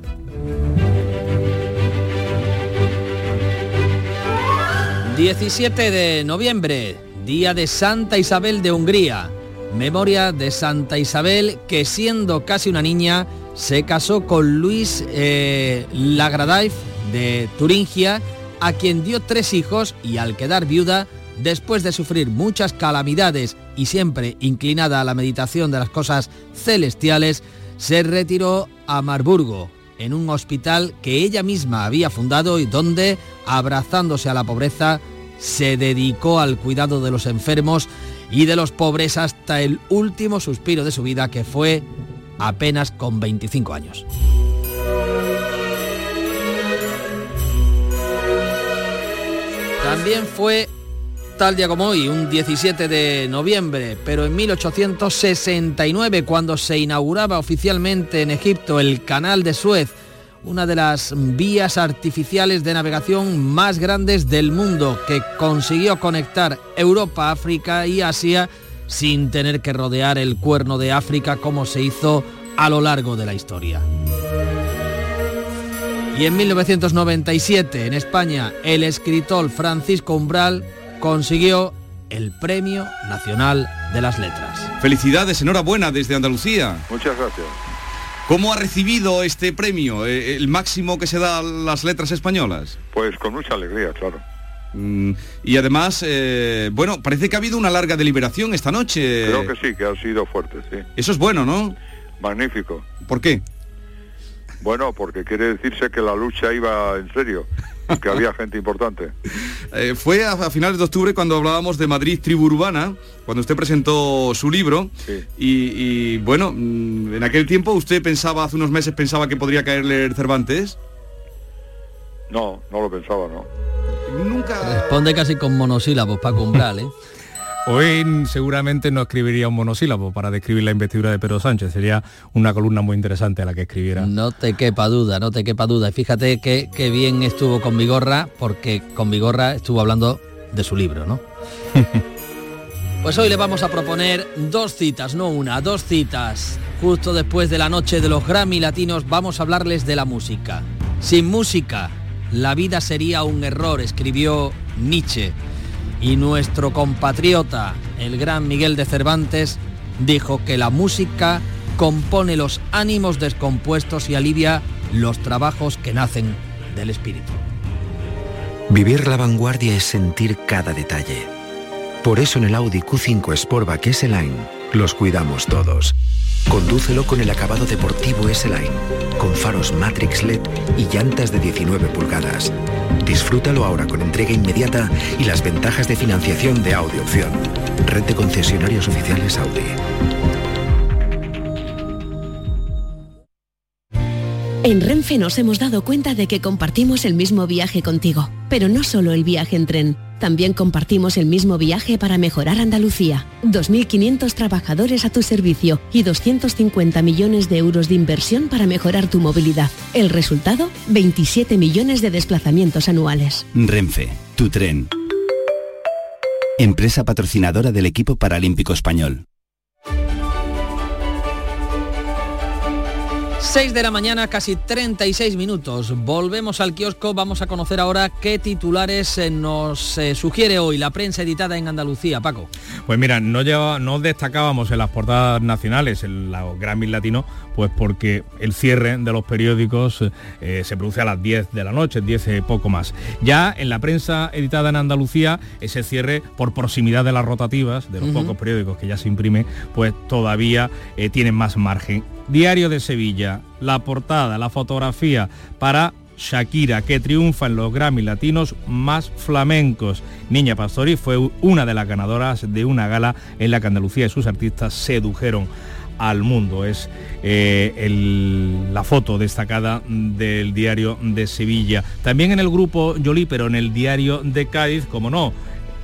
17 de noviembre, día de Santa Isabel de Hungría. Memoria de Santa Isabel que siendo casi una niña se casó con Luis eh, Lagradaiff de Turingia, a quien dio tres hijos y al quedar viuda, después de sufrir muchas calamidades y siempre inclinada a la meditación de las cosas celestiales, se retiró a Marburgo, en un hospital que ella misma había fundado y donde, abrazándose a la pobreza, se dedicó al cuidado de los enfermos y de los pobres hasta el último suspiro de su vida, que fue apenas con 25 años. También fue tal día como hoy, un 17 de noviembre, pero en 1869, cuando se inauguraba oficialmente en Egipto el Canal de Suez, una de las vías artificiales de navegación más grandes del mundo, que consiguió conectar Europa, África y Asia sin tener que rodear el cuerno de África como se hizo a lo largo de la historia. Y en 1997, en España, el escritor Francisco Umbral consiguió el Premio Nacional de las Letras. Felicidades, enhorabuena desde Andalucía. Muchas gracias. ¿Cómo ha recibido este premio, eh, el máximo que se da a las letras españolas? Pues con mucha alegría, claro. Mm, y además, eh, bueno, parece que ha habido una larga deliberación esta noche. Creo que sí, que ha sido fuerte, sí. Eso es bueno, ¿no? Magnífico. ¿Por qué? Bueno, porque quiere decirse que la lucha iba en serio, que había gente importante. <laughs> Eh, fue a, finales de octubre cuando hablábamos de Madrid Tribu Urbana, cuando usted presentó su libro. Y, bueno, mm, en aquel tiempo usted pensaba, hace unos meses pensaba que podría caerle el Cervantes. No, no lo pensaba, no. Nunca... Responde casi con monosílabos, Paco Umbral, ¿eh? <laughs> Hoy seguramente no escribiría un monosílabo para describir la investidura de Pedro Sánchez. Sería una columna muy interesante a la que escribiera. No te quepa duda, no te quepa duda. Y fíjate que, que bien estuvo con Vigorra, porque con Vigorra estuvo hablando de su libro, ¿no? <laughs> pues hoy le vamos a proponer dos citas, no una, dos citas. Justo después de la noche de los Grammy Latinos vamos a hablarles de la música. Sin música, la vida sería un error, escribió Nietzsche y nuestro compatriota, el gran Miguel de Cervantes, dijo que la música compone los ánimos descompuestos y alivia los trabajos que nacen del espíritu. Vivir la vanguardia es sentir cada detalle. Por eso en el Audi Q5 Sportback S-Line los cuidamos todos. Condúcelo con el acabado deportivo S-Line, con faros Matrix LED y llantas de 19 pulgadas. Disfrútalo ahora con entrega inmediata y las ventajas de financiación de Audi Opción. Red de concesionarios oficiales Audi. En Renfe nos hemos dado cuenta de que compartimos el mismo viaje contigo, pero no solo el viaje en tren. También compartimos el mismo viaje para mejorar Andalucía. 2.500 trabajadores a tu servicio y 250 millones de euros de inversión para mejorar tu movilidad. El resultado, 27 millones de desplazamientos anuales. Renfe, tu tren. Empresa patrocinadora del equipo paralímpico español. 6 de la mañana, casi 36 minutos. Volvemos al kiosco. Vamos a conocer ahora qué titulares eh, nos eh, sugiere hoy la prensa editada en Andalucía. Paco. Pues mira, no, destacábamos en las portadas nacionales el Grammy Latino, pues porque el cierre de los periódicos eh, se produce a las 10 de la noche, 10 poco más. Ya en la prensa editada en Andalucía, ese cierre por proximidad de las rotativas, de los pocos periódicos que ya se imprime, pues todavía tienen más margen. Diario de Sevilla, la portada, la fotografía para Shakira, que triunfa en los Grammy Latinos más flamencos. Niña Pastori fue una de las ganadoras de una gala en la que Andalucía y sus artistas sedujeron al mundo. Es eh, la foto destacada del diario de Sevilla. También en el grupo Yoli, pero en el diario de Cádiz, como no,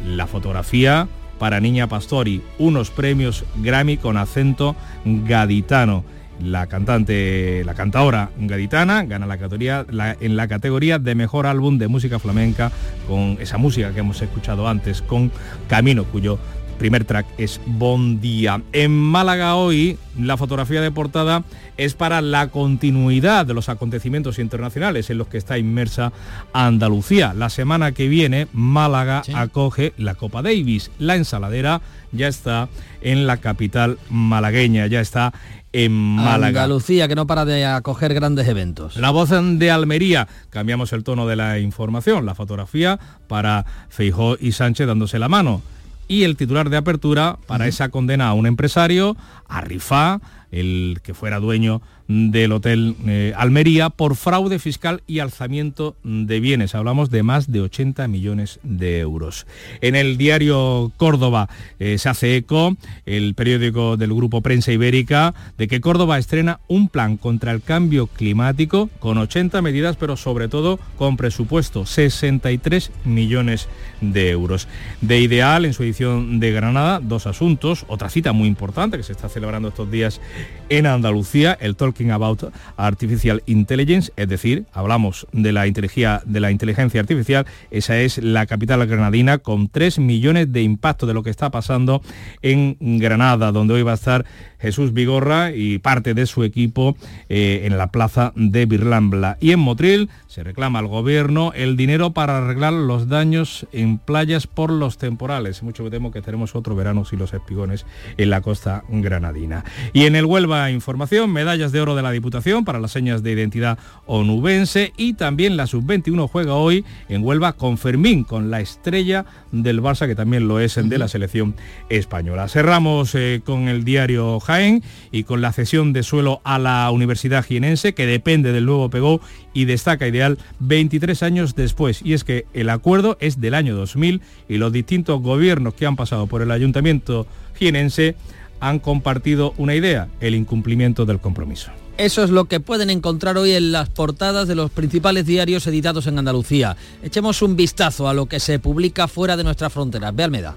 la fotografía para Niña Pastori, unos premios Grammy con acento gaditano la cantante, la cantadora gaditana, gana la categoría, en la categoría de mejor álbum de música flamenca con esa música que hemos escuchado antes, con Camino, cuyo primer track es Bon Día. En Málaga hoy la fotografía de portada es para la continuidad de los acontecimientos internacionales en los que está inmersa Andalucía. La semana que viene Málaga acoge la Copa Davis. La ensaladera ya está en la capital malagueña, ya está en Málaga. Andalucía, que no para de acoger grandes eventos. La voz de Almería, cambiamos el tono de la información, la fotografía para Feijó y Sánchez dándose la mano. Y el titular de apertura para esa condena a un empresario, a Rifá, el que fuera dueño del Hotel eh, Almería por fraude fiscal y alzamiento de bienes. Hablamos de más de 80 millones de euros. En el diario Córdoba eh, se hace eco, el periódico del Grupo Prensa Ibérica, de que Córdoba estrena un plan contra el cambio climático con 80 medidas, pero sobre todo con presupuesto 63 millones de euros. De Ideal, en su edición de Granada, dos asuntos. Otra cita muy importante que se está celebrando estos días en Andalucía, el About Artificial Intelligence, es decir, hablamos de la, inteligencia, de la inteligencia artificial, esa es la capital granadina con 3 millones de impacto de lo que está pasando en Granada, donde hoy va a estar Jesús Vigorra y parte de su equipo eh, en la plaza de Birlambla. Y en Motril se reclama al gobierno el dinero para arreglar los daños en playas por los temporales. Mucho me temo que tenemos otro verano sin los espigones en la costa granadina. Y en el Huelva Información, medallas de oro de la Diputación para las señas de identidad onubense y también la sub-21 juega hoy en Huelva con Fermín, con la estrella del Barça que también lo es de la selección española. Cerramos eh, con el diario Jaén y con la cesión de suelo a la Universidad Jienense que depende del nuevo Pegó y destaca ideal 23 años después. Y es que el acuerdo es del año 2000 y los distintos gobiernos que han pasado por el ayuntamiento jienense han compartido una idea, el incumplimiento del compromiso. Eso es lo que pueden encontrar hoy en las portadas de los principales diarios editados en Andalucía. Echemos un vistazo a lo que se publica fuera de nuestras fronteras. Ve Almeda.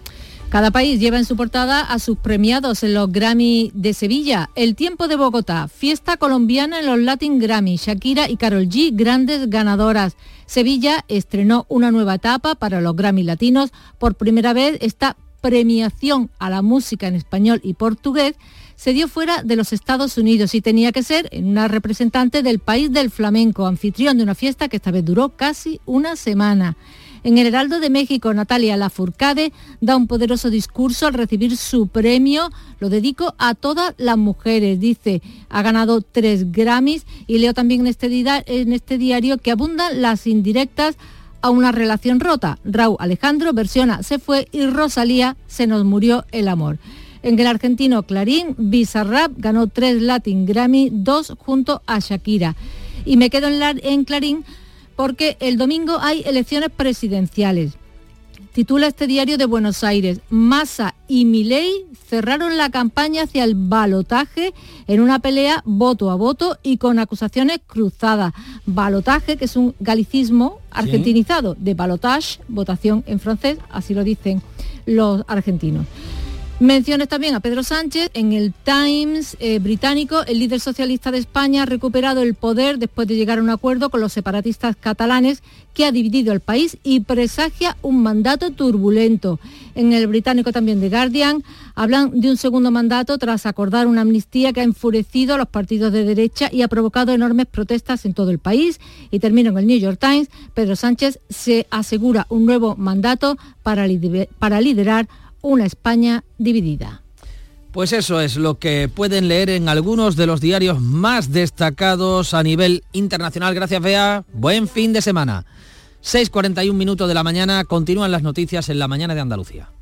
Cada país lleva en su portada a sus premiados en los Grammy de Sevilla. El tiempo de Bogotá, fiesta colombiana en los Latin Grammy. Shakira y Carol G, grandes ganadoras. Sevilla estrenó una nueva etapa para los Grammy latinos. Por primera vez esta premiación a la música en español y portugués se dio fuera de los Estados Unidos y tenía que ser en una representante del país del flamenco, anfitrión de una fiesta que esta vez duró casi una semana. En el Heraldo de México, Natalia Lafourcade da un poderoso discurso al recibir su premio. Lo dedico a todas las mujeres, dice. Ha ganado tres Grammys y leo también en este, este diario que abundan las indirectas a una relación rota. Raúl Alejandro versiona Se fue y Rosalía se nos murió el amor. En el argentino Clarín, Bizarrap ganó tres Latin Grammy, dos junto a Shakira. Y me quedo en Clarín porque el domingo hay elecciones presidenciales. Titula este diario de Buenos Aires, Massa y Milei cerraron la campaña hacia el balotaje en una pelea voto a voto y con acusaciones cruzadas. Balotaje, que es un galicismo argentinizado, de balotage, votación en francés, así lo dicen los argentinos. Menciones también a Pedro Sánchez. En el Times eh, británico, el líder socialista de España ha recuperado el poder después de llegar a un acuerdo con los separatistas catalanes que ha dividido el país y presagia un mandato turbulento. En el británico también The Guardian hablan de un segundo mandato tras acordar una amnistía que ha enfurecido a los partidos de derecha y ha provocado enormes protestas en todo el país. Y termino en el New York Times. Pedro Sánchez se asegura un nuevo mandato para liderar una España dividida. Pues eso es lo que pueden leer en algunos de los diarios más destacados a nivel internacional. Gracias, Bea. Buen fin de semana. 6.41 minutos de la mañana, continúan las noticias en la mañana de Andalucía.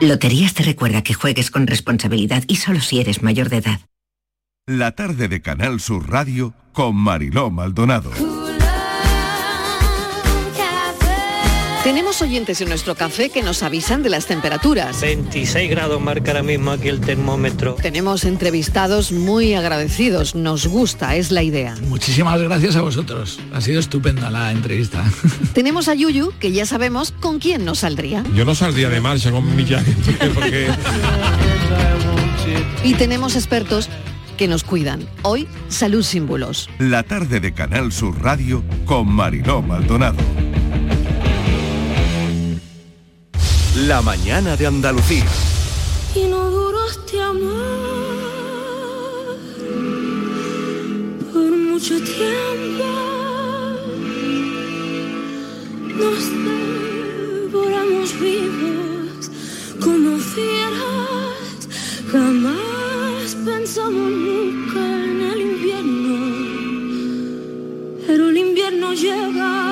Loterías te recuerda que juegues con responsabilidad y solo si eres mayor de edad. La tarde de Canal Sur Radio con Mariló Maldonado. Tenemos oyentes en nuestro café que nos avisan de las temperaturas. 26 grados marca ahora mismo aquí el termómetro. Tenemos entrevistados muy agradecidos, nos gusta, es la idea. Muchísimas gracias a vosotros, ha sido estupenda la entrevista. <laughs> Tenemos a Yuyu, que ya sabemos con quién nos saldría. Yo no saldría de marcha con mi <laughs> porque... y tenemos expertos que nos cuidan. Hoy, Salud Símbolos. La tarde de Canal Sur Radio con Mariló Maldonado. La mañana de Andalucía. Y no duraste amor por mucho tiempo. Nos devoramos vivos como fieras. Jamás pensamos nunca en el invierno. Pero el invierno llega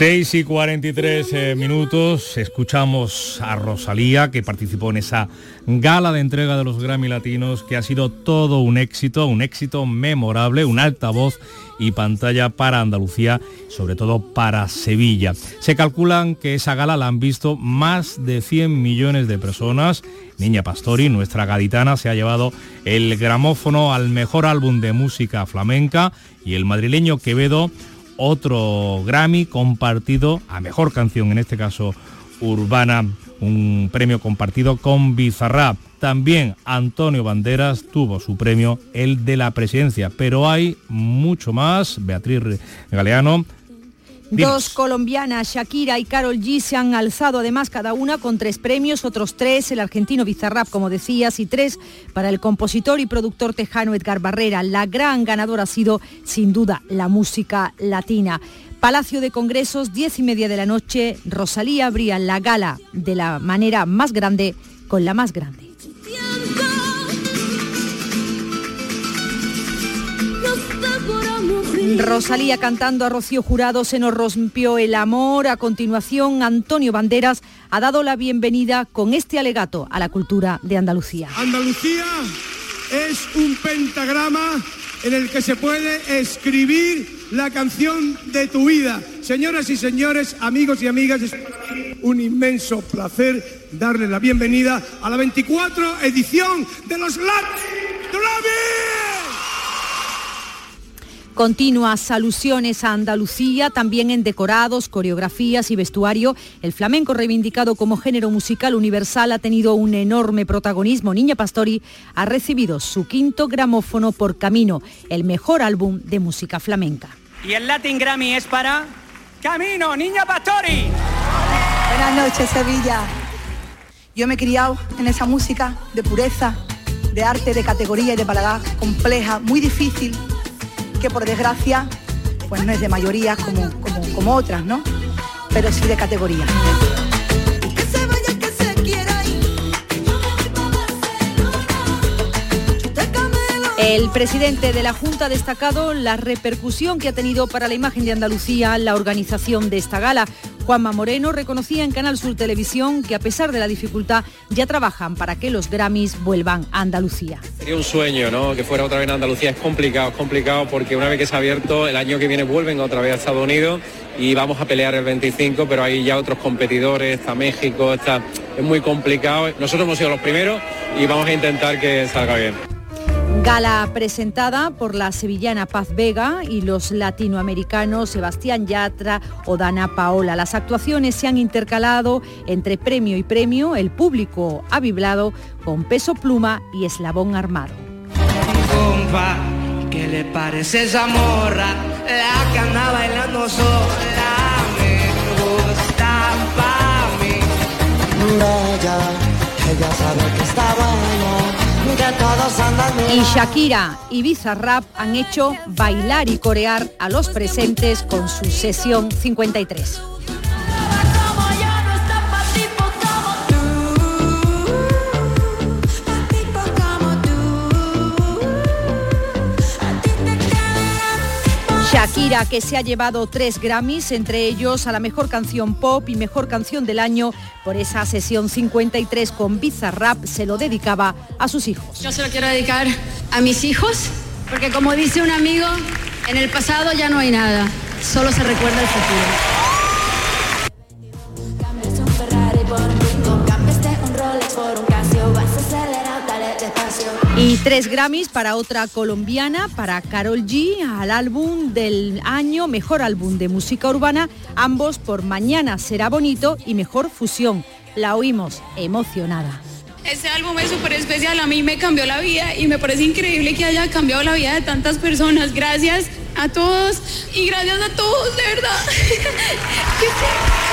6 y 43 eh, minutos, escuchamos a Rosalía que participó en esa gala de entrega de los Grammy Latinos que ha sido todo un éxito, un éxito memorable, un altavoz y pantalla para Andalucía, sobre todo para Sevilla. Se calculan que esa gala la han visto más de 100 millones de personas. Niña Pastori, nuestra gaditana, se ha llevado el gramófono al mejor álbum de música flamenca y el madrileño Quevedo otro Grammy compartido a mejor canción, en este caso urbana, un premio compartido con Bizarrap. También Antonio Banderas tuvo su premio, el de la presidencia, pero hay mucho más. Beatriz Galeano, Dos colombianas, Shakira y Carol G, se han alzado además cada una con tres premios, otros tres, el argentino Bizarrap, como decías, y tres para el compositor y productor tejano Edgar Barrera. La gran ganadora ha sido, sin duda, la música latina. Palacio de Congresos, diez y media de la noche, Rosalía abría la gala de la manera más grande con la más grande. Rosalía cantando a Rocío Jurado se nos rompió el amor. A continuación, Antonio Banderas ha dado la bienvenida con este alegato a la cultura de Andalucía. Andalucía es un pentagrama en el que se puede escribir la canción de tu vida. Señoras y señores, amigos y amigas, es un inmenso placer darle la bienvenida a la 24 edición de los Latin. Continuas alusiones a Andalucía, también en decorados, coreografías y vestuario. El flamenco reivindicado como género musical universal ha tenido un enorme protagonismo. Niña Pastori ha recibido su quinto gramófono por Camino, el mejor álbum de música flamenca. Y el Latin Grammy es para Camino, Niña Pastori. Buenas noches, Sevilla. Yo me he criado en esa música de pureza, de arte, de categoría y de paladar compleja, muy difícil que por desgracia pues no es de mayoría como, como, como otras, ¿no? Pero sí de categoría. El presidente de la Junta ha destacado la repercusión que ha tenido para la imagen de Andalucía la organización de esta gala. Juanma Moreno reconocía en Canal Sur Televisión que a pesar de la dificultad ya trabajan para que los Grammys vuelvan a Andalucía. Sería un sueño, ¿no? Que fuera otra vez a Andalucía. Es complicado, es complicado porque una vez que se ha abierto, el año que viene vuelven otra vez a Estados Unidos y vamos a pelear el 25, pero hay ya otros competidores, está México, está... Es muy complicado. Nosotros hemos sido los primeros y vamos a intentar que salga bien. Gala presentada por la sevillana Paz Vega y los latinoamericanos Sebastián Yatra o Dana Paola. Las actuaciones se han intercalado entre premio y premio. El público ha vibrado con peso pluma y eslabón armado. ¿Qué le parece esa morra? La que anda bailando sola me gusta pa' mí. Ella, ella sabe que está buena. Y Shakira y Bizarrap han hecho bailar y corear a los presentes con su sesión 53. Shakira, que se ha llevado tres Grammys, entre ellos a la mejor canción pop y mejor canción del año, por esa sesión 53 con Bizarrap, se lo dedicaba a sus hijos. Yo se lo quiero dedicar a mis hijos, porque como dice un amigo, en el pasado ya no hay nada, solo se recuerda el futuro. Tres Grammys para otra colombiana, para Carol G, al álbum del año, mejor álbum de música urbana, ambos por Mañana será bonito y mejor fusión. La oímos emocionada. Este álbum es súper especial, a mí me cambió la vida y me parece increíble que haya cambiado la vida de tantas personas. Gracias a todos y gracias a todos, de verdad. <laughs>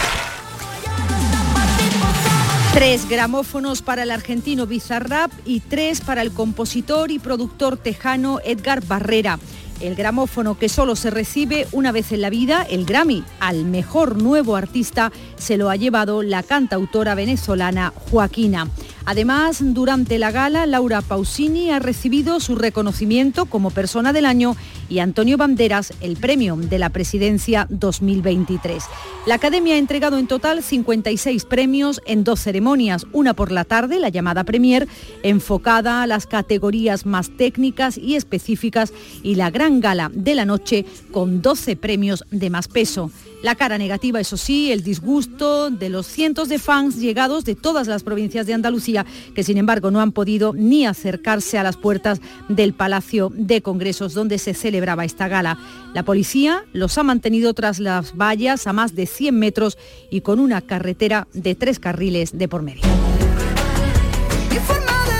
Tres gramófonos para el argentino Bizarrap y tres para el compositor y productor tejano Edgar Barrera. El gramófono que solo se recibe una vez en la vida, el Grammy, al mejor nuevo artista, se lo ha llevado la cantautora venezolana Joaquina. Además, durante la gala, Laura Pausini ha recibido su reconocimiento como persona del año y Antonio Banderas el premio de la presidencia 2023. La Academia ha entregado en total 56 premios en dos ceremonias, una por la tarde, la llamada Premier, enfocada a las categorías más técnicas y específicas, y la gran gala de la noche con 12 premios de más peso. La cara negativa, eso sí, el disgusto de los cientos de fans llegados de todas las provincias de Andalucía, que sin embargo no han podido ni acercarse a las puertas del Palacio de Congresos donde se celebraba esta gala. La policía los ha mantenido tras las vallas a más de 100 metros y con una carretera de tres carriles de por medio.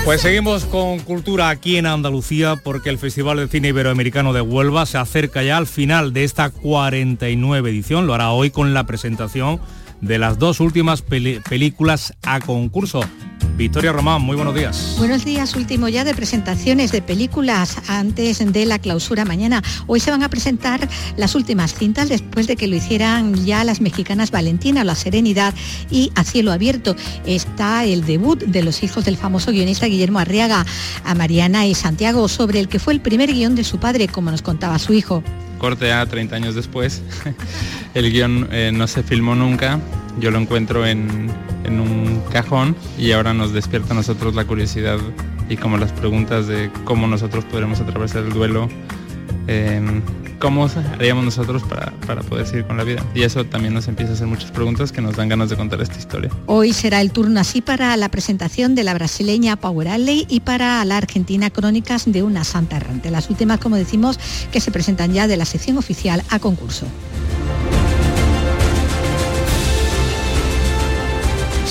Pues seguimos con cultura aquí en Andalucía porque el Festival de Cine Iberoamericano de Huelva se acerca ya al final de esta 49 edición. Lo hará hoy con la presentación de las dos últimas películas a concurso. Victoria Román, muy buenos días. Buenos días, último ya de presentaciones de películas antes de la clausura mañana. Hoy se van a presentar las últimas cintas después de que lo hicieran ya las mexicanas Valentina, La Serenidad y A Cielo Abierto. Está el debut de los hijos del famoso guionista Guillermo Arriaga, a Mariana y Santiago, sobre el que fue el primer guion de su padre, como nos contaba su hijo corte a 30 años después. <laughs> El guion eh, no se filmó nunca, yo lo encuentro en, un cajón y ahora nos despierta a nosotros la curiosidad y como las preguntas de cómo nosotros podremos atravesar el duelo. Em, ¿Cómo haríamos nosotros para, para, poder seguir con la vida? Y eso también nos empieza a hacer muchas preguntas que nos dan ganas de contar esta historia. Hoy será el turno así para la presentación de la brasileña Power Alley y para la argentina Crónicas de una Santa Errante. Las últimas, como decimos, que se presentan ya de la sección oficial a concurso.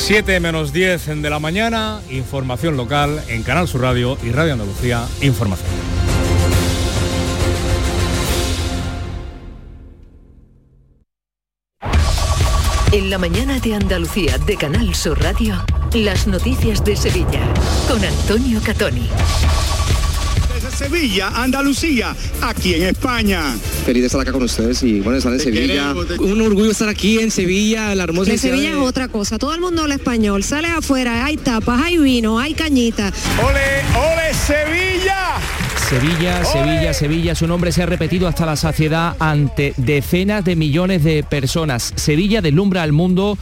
7 menos 10 de la mañana, información local en Canal Sur Radio y Radio Andalucía Información. En la mañana de Andalucía de Canal Sur Radio, las noticias de Sevilla con Antonio Catoni. Desde Sevilla, Andalucía, aquí en España. Feliz de estar acá con ustedes y bueno, estar en Sevilla. Un orgullo estar aquí en Sevilla, la hermosa de Sevilla es otra cosa. Todo el mundo habla español. Sales afuera, hay tapas, hay vino, hay cañita. ¡Ole, ole, Sevilla! Sevilla, Sevilla, Sevilla, su nombre se ha repetido hasta la saciedad ante decenas de millones de personas. Sevilla deslumbra al mundo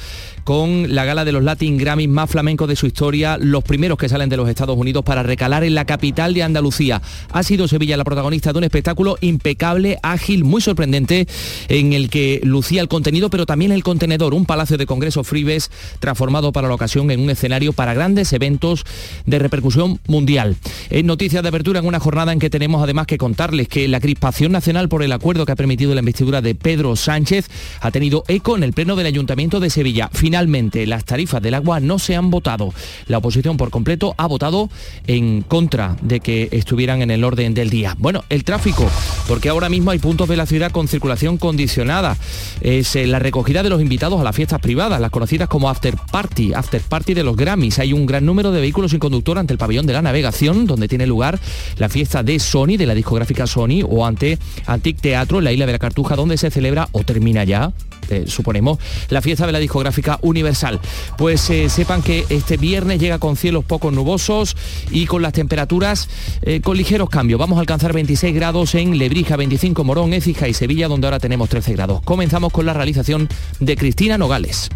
con la gala de los Latin Grammys más flamencos de su historia, los primeros que salen de los Estados Unidos para recalar en la capital de Andalucía. Ha sido Sevilla la protagonista de un espectáculo impecable, ágil, muy sorprendente, en el que lucía el contenido, pero también el contenedor, un palacio de congreso Fribes transformado para la ocasión en un escenario para grandes eventos de repercusión mundial. En noticias de apertura en una jornada en que tenemos además que contarles que la crispación nacional por el acuerdo que ha permitido la investidura de Pedro Sánchez ha tenido eco en el pleno del Ayuntamiento de Sevilla. Finalmente, las tarifas del agua no se han votado. La oposición por completo ha votado en contra de que estuvieran en el orden del día. Bueno, el tráfico, porque ahora mismo hay puntos de la ciudad con circulación condicionada. Es eh, la recogida de los invitados a las fiestas privadas, las conocidas como after party, after party de los Grammys. Hay un gran número de vehículos sin conductor ante el pabellón de la navegación, donde tiene lugar la fiesta de Sony, de la discográfica Sony, o ante Antic Teatro, en la isla de la Cartuja, donde se celebra o termina ya eh, suponemos, la fiesta de la discográfica Universal. Pues eh, sepan que este viernes llega con cielos poco nubosos y con las temperaturas eh, con ligeros cambios. Vamos a alcanzar 26 grados en Lebrija, 25 Morón, Écija y Sevilla, donde ahora tenemos 13 grados. Comenzamos con la realización de Cristina Nogales.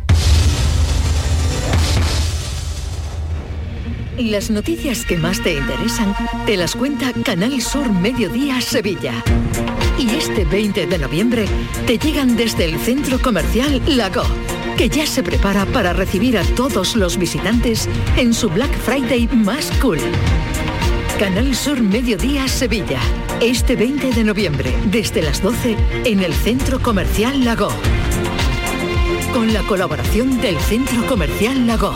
Las noticias que más te interesan te las cuenta Canal Sur Mediodía Sevilla. Y este 20 de noviembre te llegan desde el centro comercial Lago, que ya se prepara para recibir a todos los visitantes en su Black Friday más cool. Canal Sur Mediodía Sevilla. Este 20 de noviembre, desde las 12, en el Centro Comercial Lago. Con la colaboración del Centro Comercial Lago.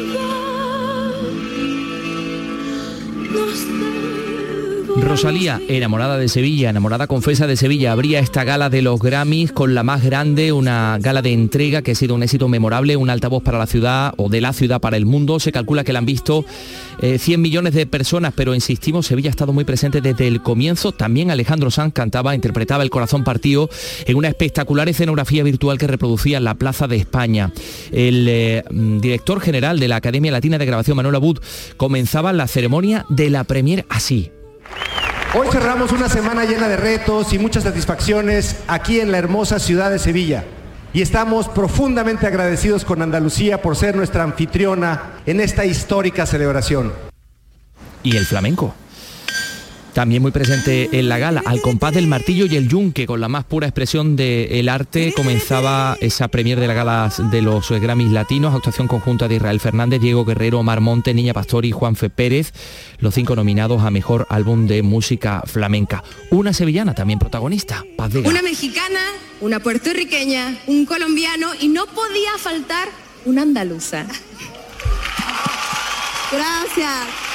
Rosalía, enamorada de Sevilla, enamorada confesa de Sevilla, habría esta gala de los Grammys con la más grande, una gala de entrega que ha sido un éxito memorable, un altavoz para la ciudad o de la ciudad para el mundo. Se calcula que la han visto 100 eh, millones de personas, pero insistimos, Sevilla ha estado muy presente desde el comienzo. También Alejandro Sanz cantaba, interpretaba El corazón partido en una espectacular escenografía virtual que reproducía la Plaza de España. El eh, mm, director general de la Academia Latina de Grabación, Manuel Abud, comenzaba la ceremonia de la premier así. Hoy cerramos una semana llena de retos y muchas satisfacciones aquí en la hermosa ciudad de Sevilla. Y estamos profundamente agradecidos con Andalucía por ser nuestra anfitriona en esta histórica celebración. Y el flamenco. También muy presente en la gala, al compás del martillo y el yunque, con la más pura expresión del arte, comenzaba esa premier de la gala de los Grammys Latinos, actuación conjunta de Israel Fernández, Diego Guerrero, Omar Monte, Niña Pastor y Juanfe Pérez, los cinco nominados a Mejor Álbum de Música Flamenca. Una sevillana también protagonista, Paz de Una mexicana, una puertorriqueña, un colombiano y no podía faltar una andaluza. <laughs> Gracias.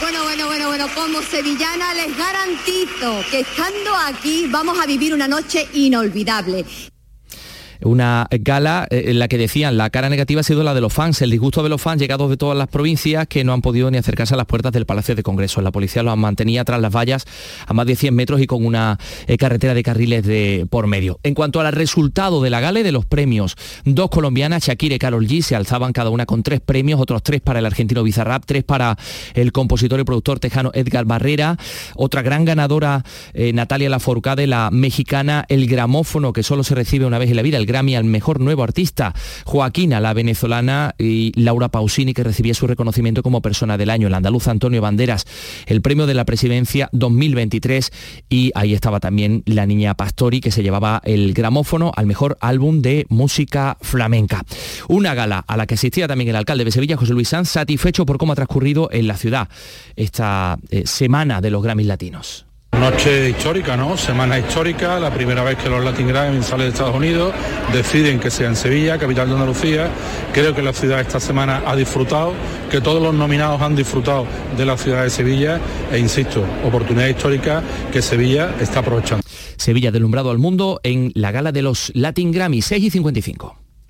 Bueno, bueno, bueno, bueno, como sevillana les garantizo que estando aquí vamos a vivir una noche inolvidable una gala eh, en la que decían la cara negativa ha sido la de los fans, el disgusto de los fans llegados de todas las provincias que no han podido ni acercarse a las puertas del Palacio de Congreso. La policía los mantenía tras las vallas a más de 100 metros y con una eh, carretera de carriles de por medio. En cuanto al resultado de la gala de los premios, dos colombianas, Shakira y Carol G, se alzaban cada una con tres premios, otros tres para el argentino Bizarrap, tres para el compositor y productor tejano Edgar Barrera, otra gran ganadora eh, Natalia Lafourcade, la mexicana, el gramófono que solo se recibe una vez en la vida, el Grammy al mejor nuevo artista, Joaquina, la venezolana, y Laura Pausini, que recibía su reconocimiento como persona del año, el andaluz Antonio Banderas, el premio de la presidencia 2023, y ahí estaba también la niña Pastori, que se llevaba el gramófono al mejor álbum de música flamenca. Una gala a la que asistía también el alcalde de Sevilla, José Luis Sanz, satisfecho por cómo ha transcurrido en la ciudad esta eh, semana de los Grammys Latinos. Noche histórica, ¿no? Semana histórica, la primera vez que los Latin Grammy salen de Estados Unidos, deciden que sea en Sevilla, capital de Andalucía. Creo que la ciudad esta semana ha disfrutado, que todos los nominados han disfrutado de la ciudad de Sevilla e insisto, oportunidad histórica que Sevilla está aprovechando. Sevilla delumbrado al mundo en la gala de los Latin Grammy 6 y 55.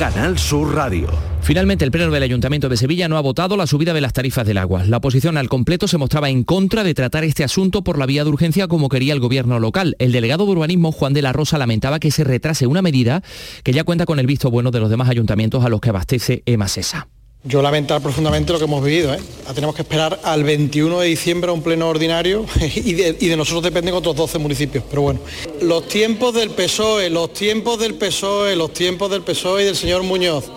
Canal Sur Radio. Finalmente, el Pleno del Ayuntamiento de Sevilla no ha votado la subida de las tarifas del agua. La oposición al completo se mostraba en contra de tratar este asunto por la vía de urgencia como quería el gobierno local. El delegado de urbanismo, Juan de la Rosa, lamentaba que se retrase una medida que ya cuenta con el visto bueno de los demás ayuntamientos a los que abastece EMASESA. Yo lamentar profundamente lo que hemos vivido. ¿eh? Tenemos que esperar al 21 de diciembre a un pleno ordinario <laughs> y de, y de, nosotros dependen otros 12 municipios. Pero bueno, los tiempos del PSOE, los tiempos del PSOE, los tiempos del PSOE y del señor Muñoz,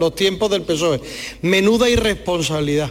los tiempos del PSOE. Menuda irresponsabilidad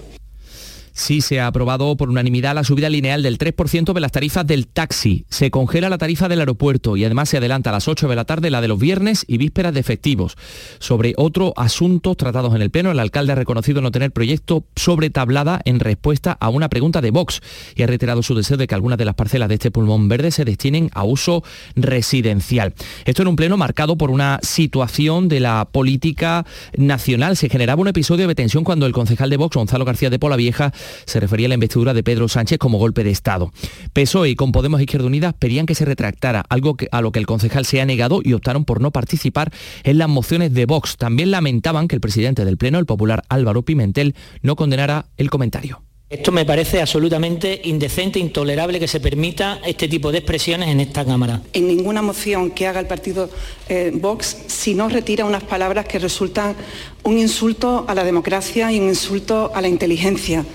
sí se ha aprobado por unanimidad la subida lineal del 3% de las tarifas del taxi. Se congela la tarifa del aeropuerto y además se adelanta a las 8 de la tarde la de los viernes y vísperas de efectivos. Sobre otro asunto tratados en el Pleno, el alcalde ha reconocido no tener proyecto sobre tablada en respuesta a una pregunta de Vox y ha reiterado su deseo de que algunas de las parcelas de este pulmón verde se destinen a uso residencial. Esto en un Pleno marcado por una situación de la política nacional. Se generaba un episodio de tensión cuando el concejal de Vox, Gonzalo García de Pola Vieja, se refería a la investidura de Pedro Sánchez como golpe de Estado. PSOE y con Podemos Izquierda Unida pedían que se retractara, algo a lo que el concejal se ha negado y optaron por no participar en las mociones de Vox. También lamentaban que el presidente del Pleno, el popular Álvaro Pimentel, no condenara el comentario. Esto me parece absolutamente indecente, intolerable que se permita este tipo de expresiones en esta Cámara. En ninguna moción que haga el partido eh, Vox, si no retira unas palabras que resultan un insulto a la democracia y un insulto a la inteligencia.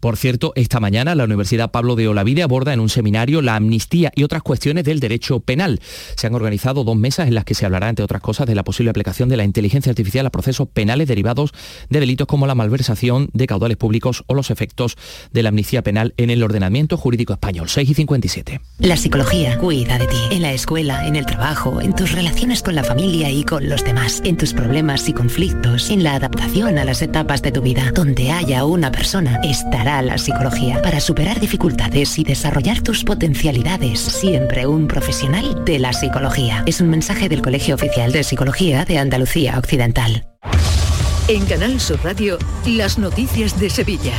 Por cierto, esta mañana la Universidad Pablo de Olavide aborda en un seminario la amnistía y otras cuestiones del derecho penal. Se han organizado dos mesas en las que se hablará, entre otras cosas, de la posible aplicación de la inteligencia artificial a procesos penales derivados de delitos como la malversación de caudales públicos o los efectos de la amnistía penal en el ordenamiento jurídico español. 6 y 57. La psicología cuida de ti. En la escuela, en el trabajo, en tus relaciones con la familia y con los demás, en tus problemas y conflictos, en la adaptación a las etapas de tu vida. Donde haya una persona, estará la psicología. Para superar dificultades y desarrollar tus potencialidades, siempre un profesional de la psicología. Es un mensaje del Colegio Oficial de Psicología de Andalucía Occidental. En Canal Sur Radio, las noticias de Sevilla.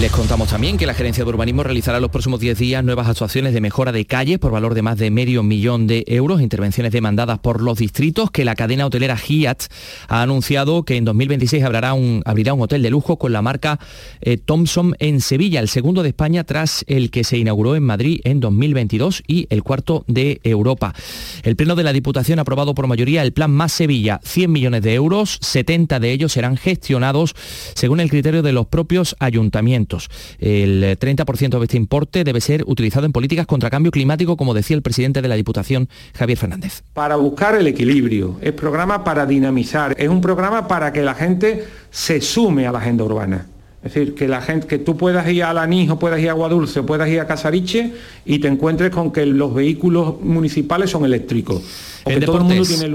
Les contamos también que la Gerencia de Urbanismo realizará los próximos 10 días nuevas actuaciones de mejora de calles por valor de más de medio millón de euros, intervenciones demandadas por los distritos, que la cadena hotelera Hyatt ha anunciado que en 2026 abrirá un, abrirá un hotel de lujo con la marca eh, Thompson en Sevilla, el segundo de España tras el que se inauguró en Madrid en 2022 y el cuarto de Europa. El Pleno de la Diputación ha aprobado por mayoría el Plan Más Sevilla, 100 millones de euros, 70 de ellos serán gestionados según el criterio de los propios ayuntamientos. El 30% de este importe debe ser utilizado en políticas contra cambio climático, como decía el presidente de la Diputación, Javier Fernández. Para buscar el equilibrio, es programa para dinamizar, es un programa para que la gente se sume a la agenda urbana. Es decir, que la gente, que tú puedas ir a Lanijo, puedas ir a Aguadulce, puedas ir a Casariche y te encuentres con que los vehículos municipales son eléctricos. En deportes,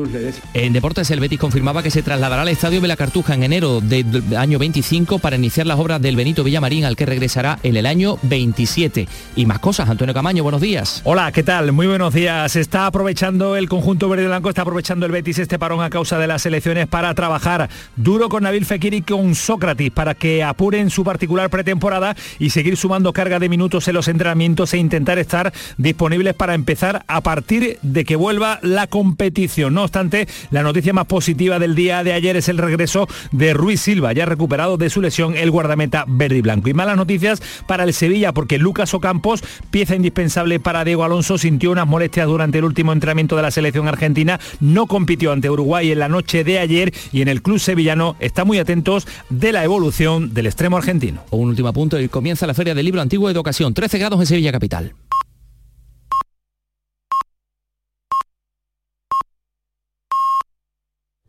en deportes, el Betis confirmaba que se trasladará al Estadio de la Cartuja en enero del año 25 para iniciar las obras del Benito Villamarín, al que regresará en el año 27. Y más cosas, Antonio Camaño, buenos días. Hola, ¿qué tal? Muy buenos días. Está aprovechando el conjunto verde blanco, está aprovechando el Betis este parón a causa de las elecciones para trabajar duro con Nabil Fekir y con Sócrates para que apuren su particular pretemporada y seguir sumando carga de minutos en los entrenamientos e intentar estar disponibles para empezar a partir de que vuelva la competición. No obstante, la noticia más positiva del día de ayer es el regreso de Ruiz Silva, ya recuperado de su lesión el guardameta verde y blanco. Y malas noticias para el Sevilla porque Lucas Ocampos, pieza indispensable para Diego Alonso, sintió unas molestias durante el último entrenamiento de la selección argentina, no compitió ante Uruguay en la noche de ayer y en el club sevillano está muy atentos de la evolución del extremo argentino. Un último punto y comienza la Feria del Libro Antiguo de Ocasión, 13 grados en Sevilla Capital.